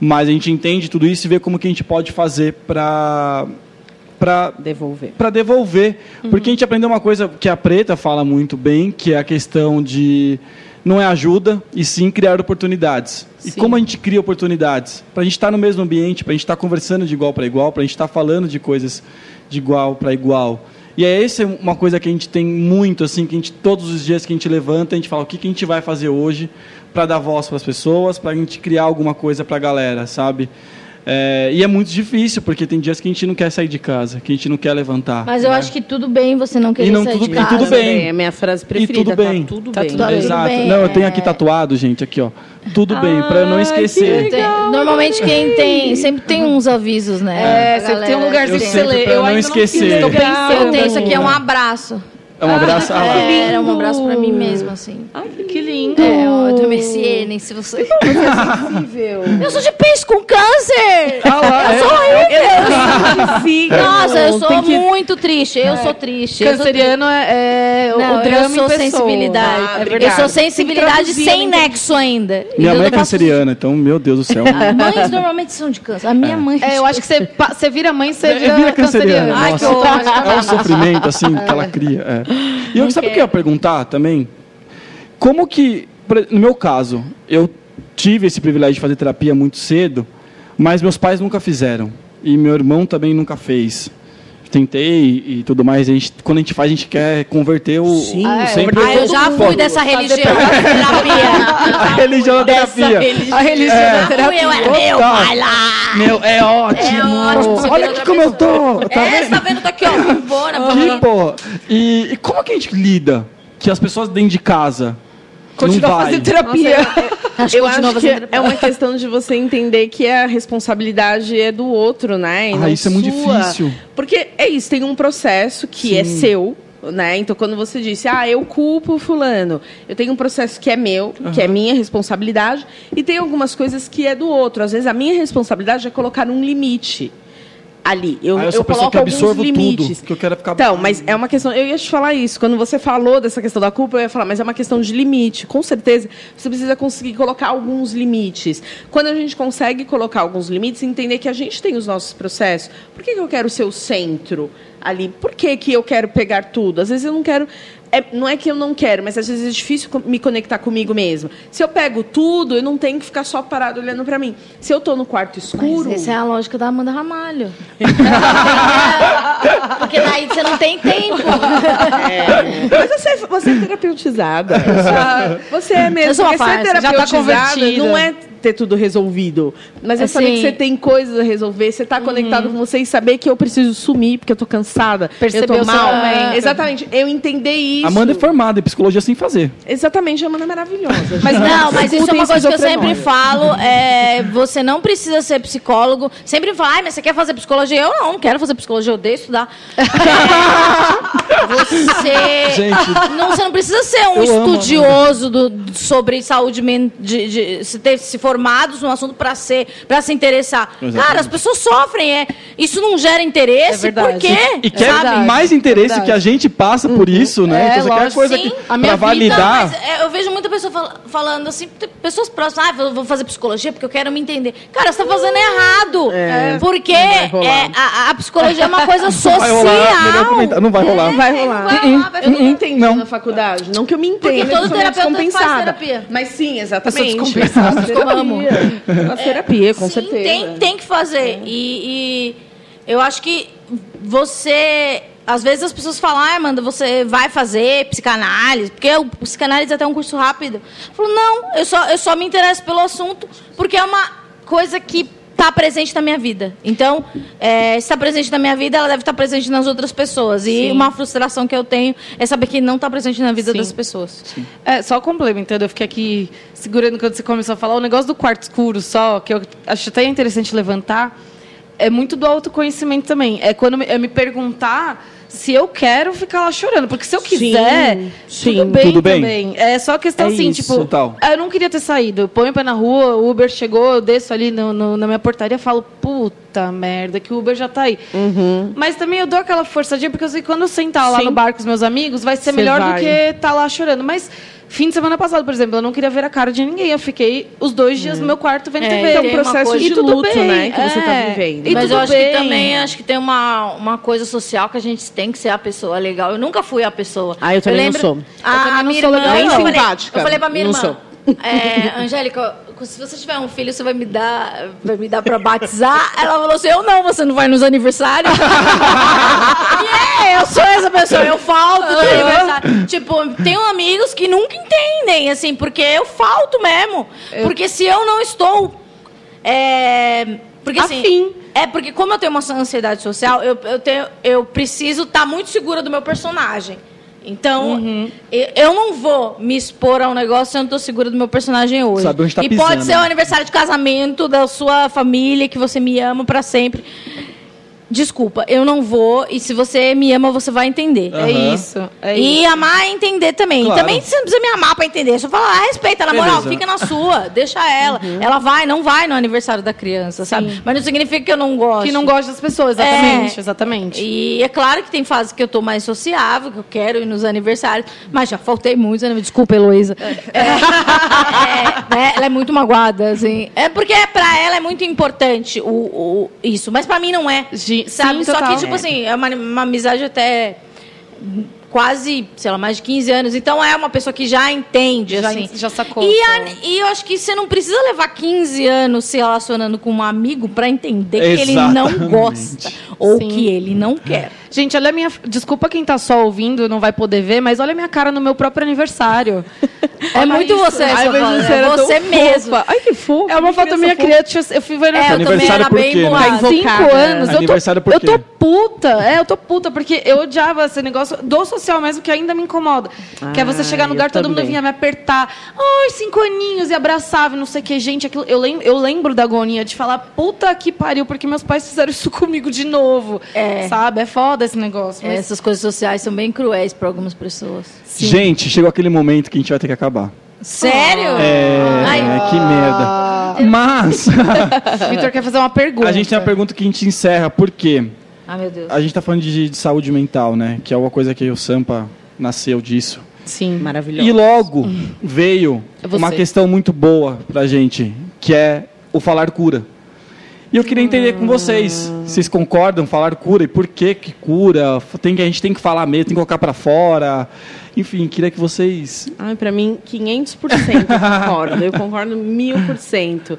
mas a gente entende tudo isso e vê como que a gente pode fazer para para Devolver. para devolver. Porque a gente aprendeu uma coisa que a Preta fala muito bem, que é a questão de não é ajuda, e sim criar oportunidades. E como a gente cria oportunidades? Para a gente estar no mesmo ambiente, para a gente estar conversando de igual para igual, para a gente estar falando de coisas de igual para igual. E é essa uma coisa que a gente tem muito, assim, que a gente, todos os dias que a gente levanta, a gente fala o que, que a gente vai fazer hoje para dar voz para as pessoas, para a gente criar alguma coisa para a galera, sabe? É, e é muito difícil, porque tem dias que a gente não quer sair de casa, que a gente não quer levantar. Mas eu né? acho que tudo bem você não querer não sair tudo- de e casa. tudo bem. É a minha frase E preferida. tudo bem. Tá tudo Tá bem. tudo bem. Exato. bem, não, eu tenho aqui é. tatuado, gente, aqui, ó. Tudo bem, para eu não esquecer. que Tem- normalmente quem tem. Sempre tem uns avisos, né? É, sempre tem um lugarzinho Eu que você lê. pra Eu não ainda esquecer. não pensando. Eu tenho isso aqui, é um abraço. É um abraço. <laughs> Ah. É, era um abraço pra mim mesmo, assim. Ai, que lindo. É, ó, do Mercier, nem se você. Incrível. <laughs> Eu sou de peixe com câncer! Ah, lá, Eu sou horrível! Sigam. Nossa, eu sou que- muito triste. Eu sou triste. eu sou Canceriano é, é o- Não, o drama eu sou sensibilidade. Ah, eu sou sensibilidade sem eu entendi. nexo ainda. Minha mãe é eu canceriana, então, meu Deus do céu. Mães normalmente são de câncer. A minha mãe. É, eu acho que você, vira mãe, você vira, É, vira canceriana. Ai, que horror. é um sofrimento assim que ela cria. E eu sabe o que eu ia perguntar também? Como que, no meu caso, eu tive esse privilégio de fazer terapia muito cedo, mas meus pais nunca fizeram e meu irmão também nunca fez. Tentei e tudo mais. A gente, quando a gente faz, a gente quer converter o. Sim, Ah, é, sempre Ah, eu já fui dessa religião da terapia. <laughs> A religião da terapia. A religião Já da fui, terapia. eu era meu, vai lá. Meu, é ótimo. É ótimo, Olha aqui como eu tô. Tá é, vendo? você tá vendo? Tá aqui, ó. <laughs> Bora, pô. E, e como que a gente lida que as pessoas dentro de casa Continua não vai? fazendo terapia. Acho que Eu continua acho que é uma questão de você entender que a responsabilidade é do outro, né? E Ah, isso é muito sua. difícil. Porque é isso, tem um processo que é seu, né? Então, quando você disse, ah, eu culpo fulano, eu tenho um processo que é meu, que é minha responsabilidade, e tem algumas coisas que é do outro. Às vezes, a minha responsabilidade é colocar um limite ali. Eu, Ah, eu pessoa coloco que alguns limites. tudo, que eu quero ficar- Então, mas é uma questão. Eu ia te falar isso. Quando você falou dessa questão da culpa, eu ia falar, mas é uma questão de limite. Com certeza, você precisa conseguir colocar alguns limites. Quando a gente consegue colocar alguns limites, entender que a gente tem os nossos processos. Por que, que eu quero ser o centro ali? Por que, que eu quero pegar tudo? Às vezes eu não quero. É- não é que eu não quero, mas às vezes é difícil me conectar comigo mesmo. Se eu pego tudo, eu não tenho que ficar só parado olhando para mim. Se eu estou no quarto escuro. Mas essa é a lógica da Amanda Ramalho. <laughs> Porque daí você não tem tempo. É. Mas você, você é terapeutizada. <laughs> Você é mesmo. Eu sou uma porque ser farsa, já tá não é ter tudo resolvido. Mas é saber Assim- que você tem coisas a resolver, você tá conectado com você e saber que eu preciso sumir porque eu tô cansada. Perceber eu o tô mal. momento. Exatamente. Eu entender isso. Amanda é formada em psicologia sem fazer. Exatamente, a Amanda é maravilhosa. Mas não, mas isso é uma coisa que eu sempre falo. É, você não precisa ser psicólogo. Sempre fala, ai, mas você quer fazer psicologia? Eu não, não quero fazer psicologia, eu odeio estudar. É, <laughs> você, Gente. não, você não precisa ser um Eu amo, estudioso do- sobre saúde mental, de, de- se ter se formados no assunto para ser, para se interessar. Exatamente. Cara, as pessoas sofrem, é. Isso não gera É interesse, verdade. por quê? E quer verdade, mais interesse verdade. que a gente passa por isso, né? É, então você quer lógico. coisa Sim. que, A minha pra vida- validar. Então, mas, é, eu vejo muita pessoa fal- falando assim, pessoas próximas, ah, vou- vou fazer psicologia porque eu quero me entender. Cara, você tá fazendo errado. É, porque é, a, a psicologia é uma coisa <laughs> Não social. vai rolar, não vai rolar. Não vai rolar. vai rolar, vai eu não entendi Não. na faculdade. Não que eu me entenda. Porque todo meio terapeuta faz terapia. Mas sim, exatamente. Eu sou descompensada, Terapia. eu amo. Faz terapia, com Sim, certeza. Tem, tem que fazer. E, e eu acho que você. Às vezes as pessoas falam, ah, Amanda, você vai fazer psicanálise, porque o psicanálise é até um curso rápido. Eu falo, não, eu só, eu só me interesso pelo assunto, porque é uma coisa que está presente na minha vida. Então, é, se está presente na minha vida, ela deve estar presente nas outras pessoas. E Sim. uma frustração que eu tenho é saber que não está presente na vida Sim. das pessoas. É, só complementando, eu fiquei aqui segurando quando você começou a falar, o negócio do quarto escuro só, que eu acho até interessante levantar, é muito do autoconhecimento também. É quando eu me perguntar se eu quero ficar lá chorando. Porque se eu Sim, quiser, sim. tudo bem Tudo bem. também. É só questão É assim, isso. tipo, Total. eu não queria ter saído. Eu ponho o pé na rua, o Uber chegou, eu desço ali no- no- na minha portaria e falo, puta merda, que o Uber já tá aí. Mas também eu dou aquela forçadinha, porque eu sei que quando eu sentar lá Sim. no bar com os meus amigos, vai ser Cê melhor vai. do que estar tá lá chorando. Mas fim de semana passado, por exemplo, eu não queria ver a cara de ninguém. Eu fiquei os dois dias no meu quarto vendo É, TV. então, É um processo de luto, bem, né? Que você tá é. vivendo. E Mas eu acho bem. que também acho que tem uma, uma coisa social que a gente tem que ser a pessoa legal. Eu nunca fui a pessoa. Ah, eu também não sou. A, Eu também a não minha sou irmã, legal, eu não. falei, Simpática. eu falei pra minha Não irmã. sou. é, <laughs> Angélica, se você tiver um filho, você vai me dar, vai me dar pra batizar? <laughs> Ela falou assim: eu não, você não vai nos aniversários. <laughs> e é, eu sou essa pessoa, eu falto no aniversário. Tipo, tenho amigos que nunca entendem, assim, porque eu falto mesmo. Porque se eu não estou. É, porque assim. Afim. É porque como eu tenho uma ansiedade social, eu, eu, tenho, eu preciso estar muito segura do meu personagem. Então, Uhum. eu, não vou me expor a um negócio se eu não estou segura do meu personagem hoje. Sabe onde tá e pisando, pode ser né? o aniversário de casamento da sua família, que você me ama para sempre. Desculpa, eu não vou. E se você me ama, você vai entender. É Aham. isso. É E isso. amar é entender também. Claro. Também você não precisa me amar pra entender. Só falar, ah, respeita, na moral, Beleza. fica na sua, deixa ela. Ela vai, não vai no aniversário da criança, sabe? Mas não significa que eu não gosto. Que não gosta das pessoas, exatamente. É. Exatamente. E é claro que tem fases que eu tô mais sociável, que eu quero ir nos aniversários, mas já faltei muitos aniversários. Desculpa, Heloísa. <laughs> É, é, né, ela é muito magoada, assim. É porque pra ela é muito importante o, o- isso, mas pra mim não é. Sabe? sim, Só total. que, tipo assim, é uma, uma amizade até quase, sei lá, mais de 15 anos. Então é uma pessoa que já entende, Já assim. já sacou, E, a- então. e eu acho que você não precisa levar 15 anos se relacionando com um amigo pra entender que ele não Exatamente. gosta ou Sim. que ele não quer. Gente, olha a minha. Desculpa quem tá só ouvindo, não vai poder ver, mas olha a minha cara no meu próprio aniversário. <laughs> É muito você, Ai, essa mas foto, você é você mesmo. fofa. Ai, que fofa. É uma foto minha criança. Eu fui ver É, eu também Aniversário era por bem quê, né? cinco anos. Eu tô, Aniversário por eu tô quê? puta. É, eu tô puta, porque eu odiava esse negócio do social mesmo, que ainda me incomoda. que é você Ah, chegar no lugar, todo mundo vinha me apertar. Ai, cinco aninhos e abraçava, e não sei o que. Gente, aquilo, eu, lem, eu lembro da agonia de falar, puta que pariu, porque meus pais fizeram isso <laughs> comigo de novo. É. Sabe? É foda esse negócio. Mas Essas coisas sociais são bem cruéis para algumas pessoas. Gente, chegou aquele momento que a gente vai ter que acabar. Sério? É, Ai, que merda. Mas o <laughs> Vitor quer fazer uma pergunta. <laughs> a gente tem uma pergunta que a gente encerra, por quê? Ai, meu Deus. A gente tá falando de, de saúde mental, né? Que é uma coisa que o Sampa nasceu disso. Sim. Maravilhoso. E logo veio É você. uma questão muito boa pra gente, que é o falar cura. E eu queria entender com vocês, vocês concordam falar cura e por que que cura? Tem que a gente tem que falar mesmo, tem que colocar pra fora. Enfim, queria que vocês Ai, pra mim, 500% eu concordo. Eu concordo mil por cento.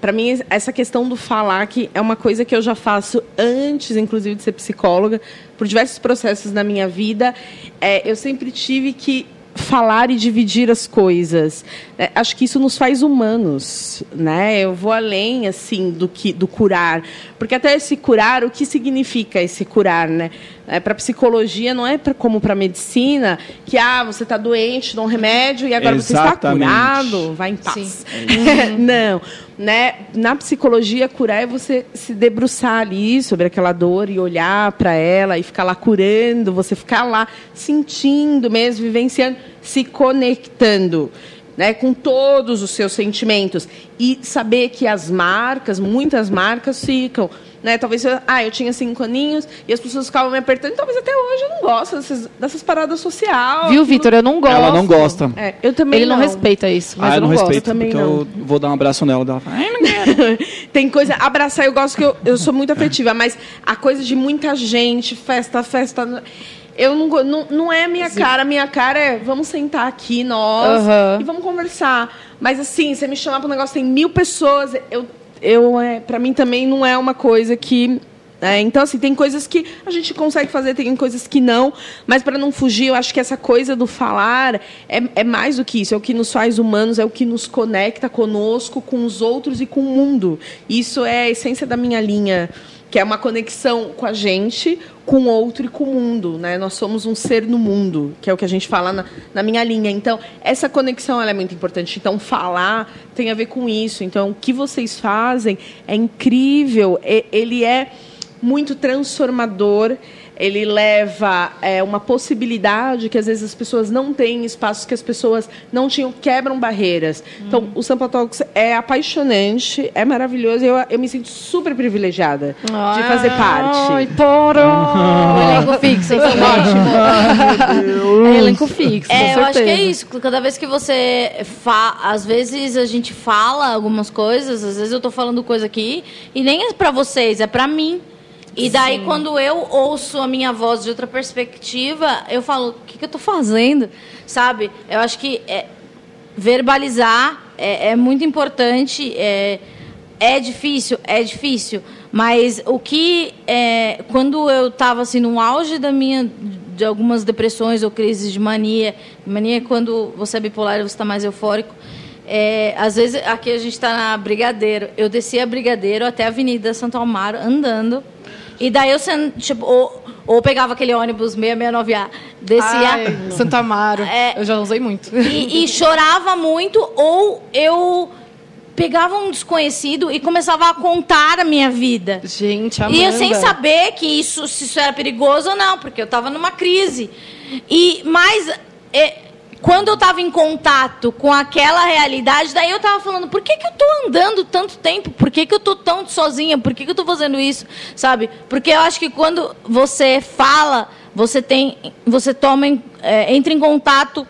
Para mim, essa questão do falar que é uma coisa que eu já faço antes, inclusive, de ser psicóloga, por diversos processos na minha vida. É, eu sempre tive que falar e dividir as coisas. É, acho que isso nos faz humanos, né? Eu vou além assim do que do curar, porque até esse curar, o que significa esse curar, né? É, para psicologia não é pra, como para medicina que ah você está doente, dá um remédio e agora Exatamente. você está curado, vai em paz. <laughs> não, né? Na psicologia curar é você se debruçar ali sobre aquela dor e olhar para ela e ficar lá curando, você ficar lá sentindo mesmo, vivenciando, se conectando né, com todos os seus sentimentos e saber que as marcas, muitas marcas ficam. Né? Talvez eu, ah, eu tinha cinco aninhos e as pessoas ficavam me apertando, talvez até hoje eu não gosto dessas, dessas paradas sociais. Viu, Vitor? Eu não gosto. Ela não gosta. É, eu também Ele não, respeita isso, mas ah, eu não, respeito, gosto. também porque não. eu vou dar um abraço nela. Ela fala, "Ai, não quero." <laughs> Tem coisa. Abraçar, eu gosto que eu, eu sou muito afetiva, mas a coisa de muita gente, festa, festa. Eu não, não, não é a minha cara. A minha cara é vamos sentar aqui, nós, Aham. e vamos conversar. Mas assim, você me chamar para um negócio, tem mil pessoas. Eu, eu é, para mim também não é uma coisa que. é, então, assim, tem coisas que a gente consegue fazer, tem coisas que não. Mas, para não fugir, eu acho que essa coisa do falar é, é mais do que isso. É o que nos faz humanos, é o que nos conecta conosco, com os outros e com o mundo. Isso é a essência da minha linha, que é uma conexão com a gente, com o outro e com o mundo. Né? Nós somos um ser no mundo, que é o que a gente fala na, na minha linha. Então, essa conexão é muito importante. Então, falar tem a ver com isso. Então, o que vocês fazem é incrível. Ele é muito transformador. Ele leva é, uma possibilidade que às vezes as pessoas não têm, espaços que as pessoas não tinham, quebram barreiras. Então, o Sampa Talks é apaixonante, é maravilhoso. Eu, eu me sinto super privilegiada de fazer parte. Ai, Toro! <laughs> O elenco fixo, eu sou <laughs> ótimo. É elenco fixo, É, com eu acho que é isso. Cada vez que você fa... às vezes a gente fala algumas coisas, às vezes eu tô falando coisa aqui e nem é pra vocês, é pra mim. E daí quando eu ouço a minha voz de outra perspectiva, eu falo, o que, que eu tô fazendo? Sabe? Eu acho que é, verbalizar é, é muito importante. É, é difícil, é difícil. Mas o que é, quando eu estava assim no auge da minha de algumas depressões ou crises de mania, mania é quando você é bipolar e você está mais eufórico. É, às vezes aqui a gente está na Brigadeiro, eu descia a Brigadeiro até a Avenida Santo Amaro andando. E daí eu tipo, ou, ou pegava aquele ônibus 669A, descia Ai, Santo Amaro. É. Eu já usei muito. e, e chorava muito, ou eu pegava um desconhecido e começava a contar a minha vida. Gente, Amanda. E eu sem saber que isso, se isso era perigoso ou não, porque eu estava numa crise. E mas é, quando eu estava em contato com aquela realidade, daí eu estava falando, por que, que eu estou andando tanto tempo? Por que, que eu estou tão sozinha? Por que, que eu estou fazendo isso? Sabe? Porque eu acho que quando você fala, você tem, você toma, é, entra em contato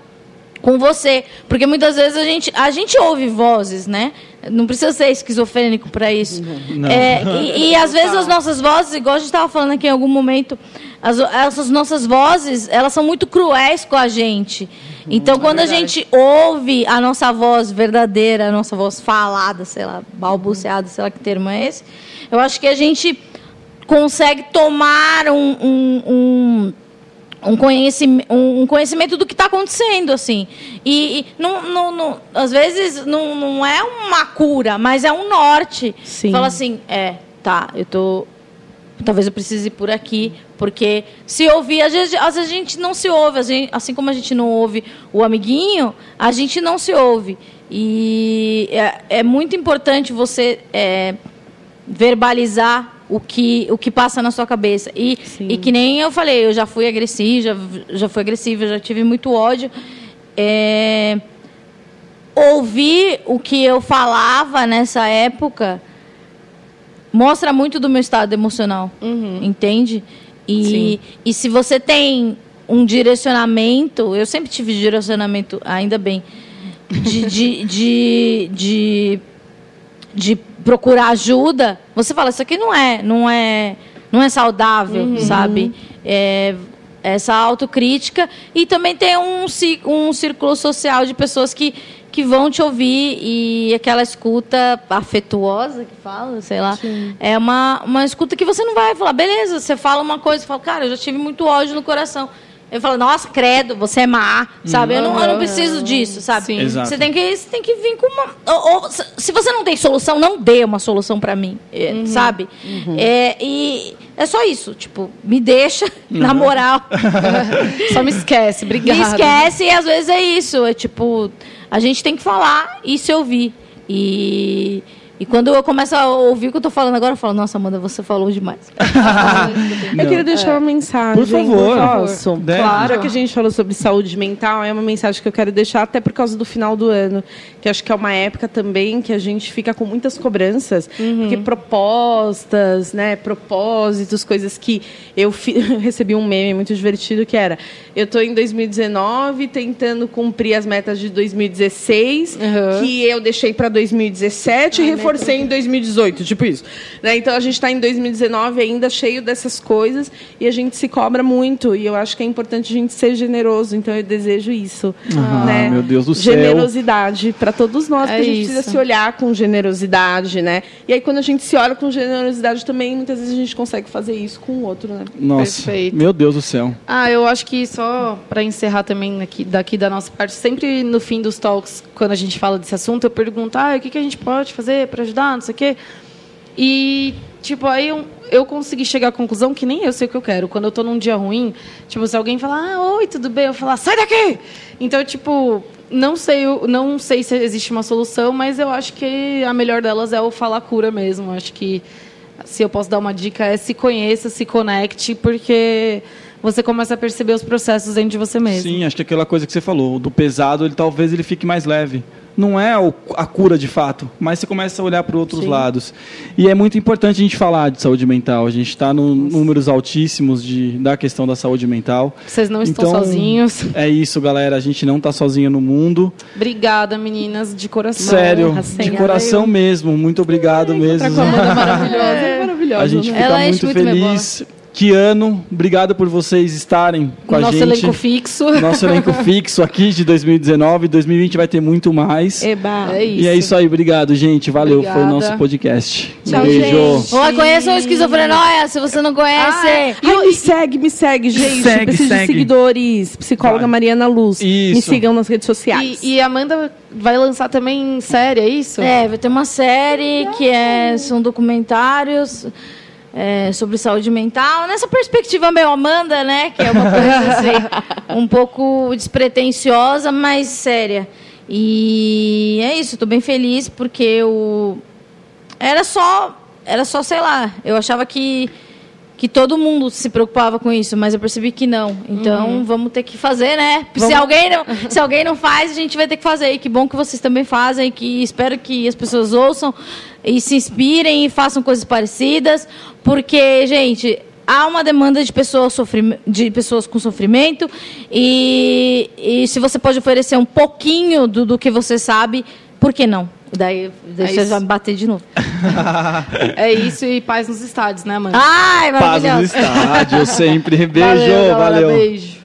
com você, porque muitas vezes a gente a gente ouve vozes, né? Não precisa ser esquizofrênico para isso. Não. É, e, e às vezes as nossas vozes, igual a gente estava falando aqui em algum momento, as, essas nossas vozes, elas são muito cruéis com a gente. Então, quando a gente ouve a nossa voz verdadeira, a nossa voz falada, sei lá, balbuciada, sei lá que termo é esse, eu acho que a gente consegue tomar um, um, um um conhecimento, um conhecimento do que está acontecendo, assim. E, e não, não, não- às vezes não, não é uma cura, mas é um norte. Sim. Fala assim, é, tá, eu tô. Talvez eu precise ir por aqui, porque se ouvir, às vezes, às vezes a gente não se ouve, gente- assim como a gente não ouve o amiguinho, a gente não se ouve. E é, é muito importante você é, verbalizar o que, o que passa na sua cabeça. E, Sim. e que nem eu falei, eu já fui agressiva, já, já fui agressiva, já tive muito ódio. É, ouvir o que eu falava nessa época mostra muito do meu estado emocional, entende? E, Sim. e se você tem um direcionamento, eu sempre tive direcionamento, ainda bem, de, <laughs> de, de, de, de procurar ajuda, você fala, isso aqui não é, não é, não é saudável, sabe? É, essa autocrítica e também tem um, um círculo social de pessoas que, que vão te ouvir e aquela escuta afetuosa que fala, sei lá, é uma, uma escuta que você não vai falar, beleza, você fala uma coisa, você fala, cara, eu já tive muito ódio no coração. Eu falo, nossa, credo, você é má, sabe? Eu, não, eu não preciso disso, sabe? Sim. Você tem que, você tem que vir com uma. ou- ou, se- você não tem solução, não dê uma solução pra mim, é, sabe? É, e é só isso, tipo, me deixa, <laughs> na moral. <laughs> Só me esquece, obrigada. Me esquece e às vezes é isso. É tipo, a gente tem que falar e se ouvir. E, e quando eu começo a ouvir o que eu tô falando agora, eu falo, nossa, Amanda, você falou demais. <laughs> Eu queria deixar uma mensagem. Por favor. Posso? Deve. Claro. Que a gente falou sobre saúde mental, é uma mensagem que eu quero deixar até por causa do final do ano. Que acho que é uma época também que a gente fica com muitas cobranças. Porque propostas, né, propósitos, coisas que eu fi- <laughs> recebi um meme muito divertido que era eu tô em 2019 tentando cumprir as metas de 2016 Uhum. que eu deixei para 2017 e reforcei em 2018, tipo isso. Né? Então a gente está em 2019 ainda cheio dessas coisas e a gente se cobra muito e eu acho que é importante a gente ser generoso. Então eu desejo isso, Ah, né? meu Deus do céu. Generosidade para todos nós, É porque a gente isso. precisa se olhar com generosidade, né? E aí quando a gente se olha com generosidade também, muitas vezes a gente consegue fazer isso com o outro, né? Nossa, Perfeito. meu Deus do céu. Ah, eu acho que só para encerrar também aqui, daqui da nossa parte, sempre no fim dos talks, quando a gente fala desse assunto, eu pergunto, ah, o que, que a gente pode fazer para ajudar, não sei o quê. E, tipo, aí eu, eu consegui chegar à conclusão que nem eu sei o que eu quero. Quando eu tô num dia ruim, tipo, se alguém falar, ah, oi, tudo bem? Eu falar, sai daqui! Então, tipo, não sei, não sei se existe uma solução, mas eu acho que a melhor delas é o falar cura mesmo. Acho que se eu posso dar uma dica é se conheça, se conecte, porque você começa a perceber os processos dentro de você mesmo. Sim, acho que aquela coisa que você falou, do pesado, ele talvez ele fique mais leve. Não é a cura de fato, mas você começa a olhar para outros lados. E é muito importante a gente falar de saúde mental. A gente está em números altíssimos de, da questão da saúde mental. Vocês não estão Então, sozinhos. É isso, galera. A gente não está sozinho no mundo. Obrigada, meninas, de coração. Sério, honra, de coração mesmo. Muito obrigado mesmo. Com a <laughs> maravilhosa, é maravilhosa. A gente fica Ela muito feliz. Que ano, obrigado por vocês estarem com a Nosso gente. elenco fixo. Nosso elenco fixo aqui de 2019. 2020 vai ter muito mais. Eba. É isso. E é isso aí, obrigado, gente. Valeu, foi o Obrigada. nosso podcast. Tchau, Beijo. gente. Oi, conheçam o Esquizofrenóia, se você não conhece. Ai, me segue, me segue, gente. Segue, Preciso segue. de seguidores. Psicóloga Vai. Mariana Luz. Me Isso. sigam nas redes sociais. E, e a Amanda vai lançar também série, é isso? É, vai ter uma série que é, são documentários é, sobre saúde mental. Nessa perspectiva meio Amanda, né? Que é uma coisa assim, um pouco despretensiosa, mas séria. E é isso, estou bem feliz porque eu. Era só. Era só, sei lá, eu achava que. Que todo mundo se preocupava com isso, mas eu percebi que não. Então vamos ter que fazer, né? Se, alguém não, se alguém não faz, a gente vai ter que fazer. E que bom que vocês também fazem, que espero que as pessoas ouçam e se inspirem e façam coisas parecidas. Porque, gente, há uma demanda de pessoas, sofri- de pessoas com sofrimento. E, e se você pode oferecer um pouquinho do, do que você sabe, por que não? Daí, deixa eu isso. já bater de novo. <laughs> É isso e paz nos estádios, né, Amanda? Ai, Paz no maravilhoso. estádio, sempre. Beijo, Valeu, galera, valeu. Beijo.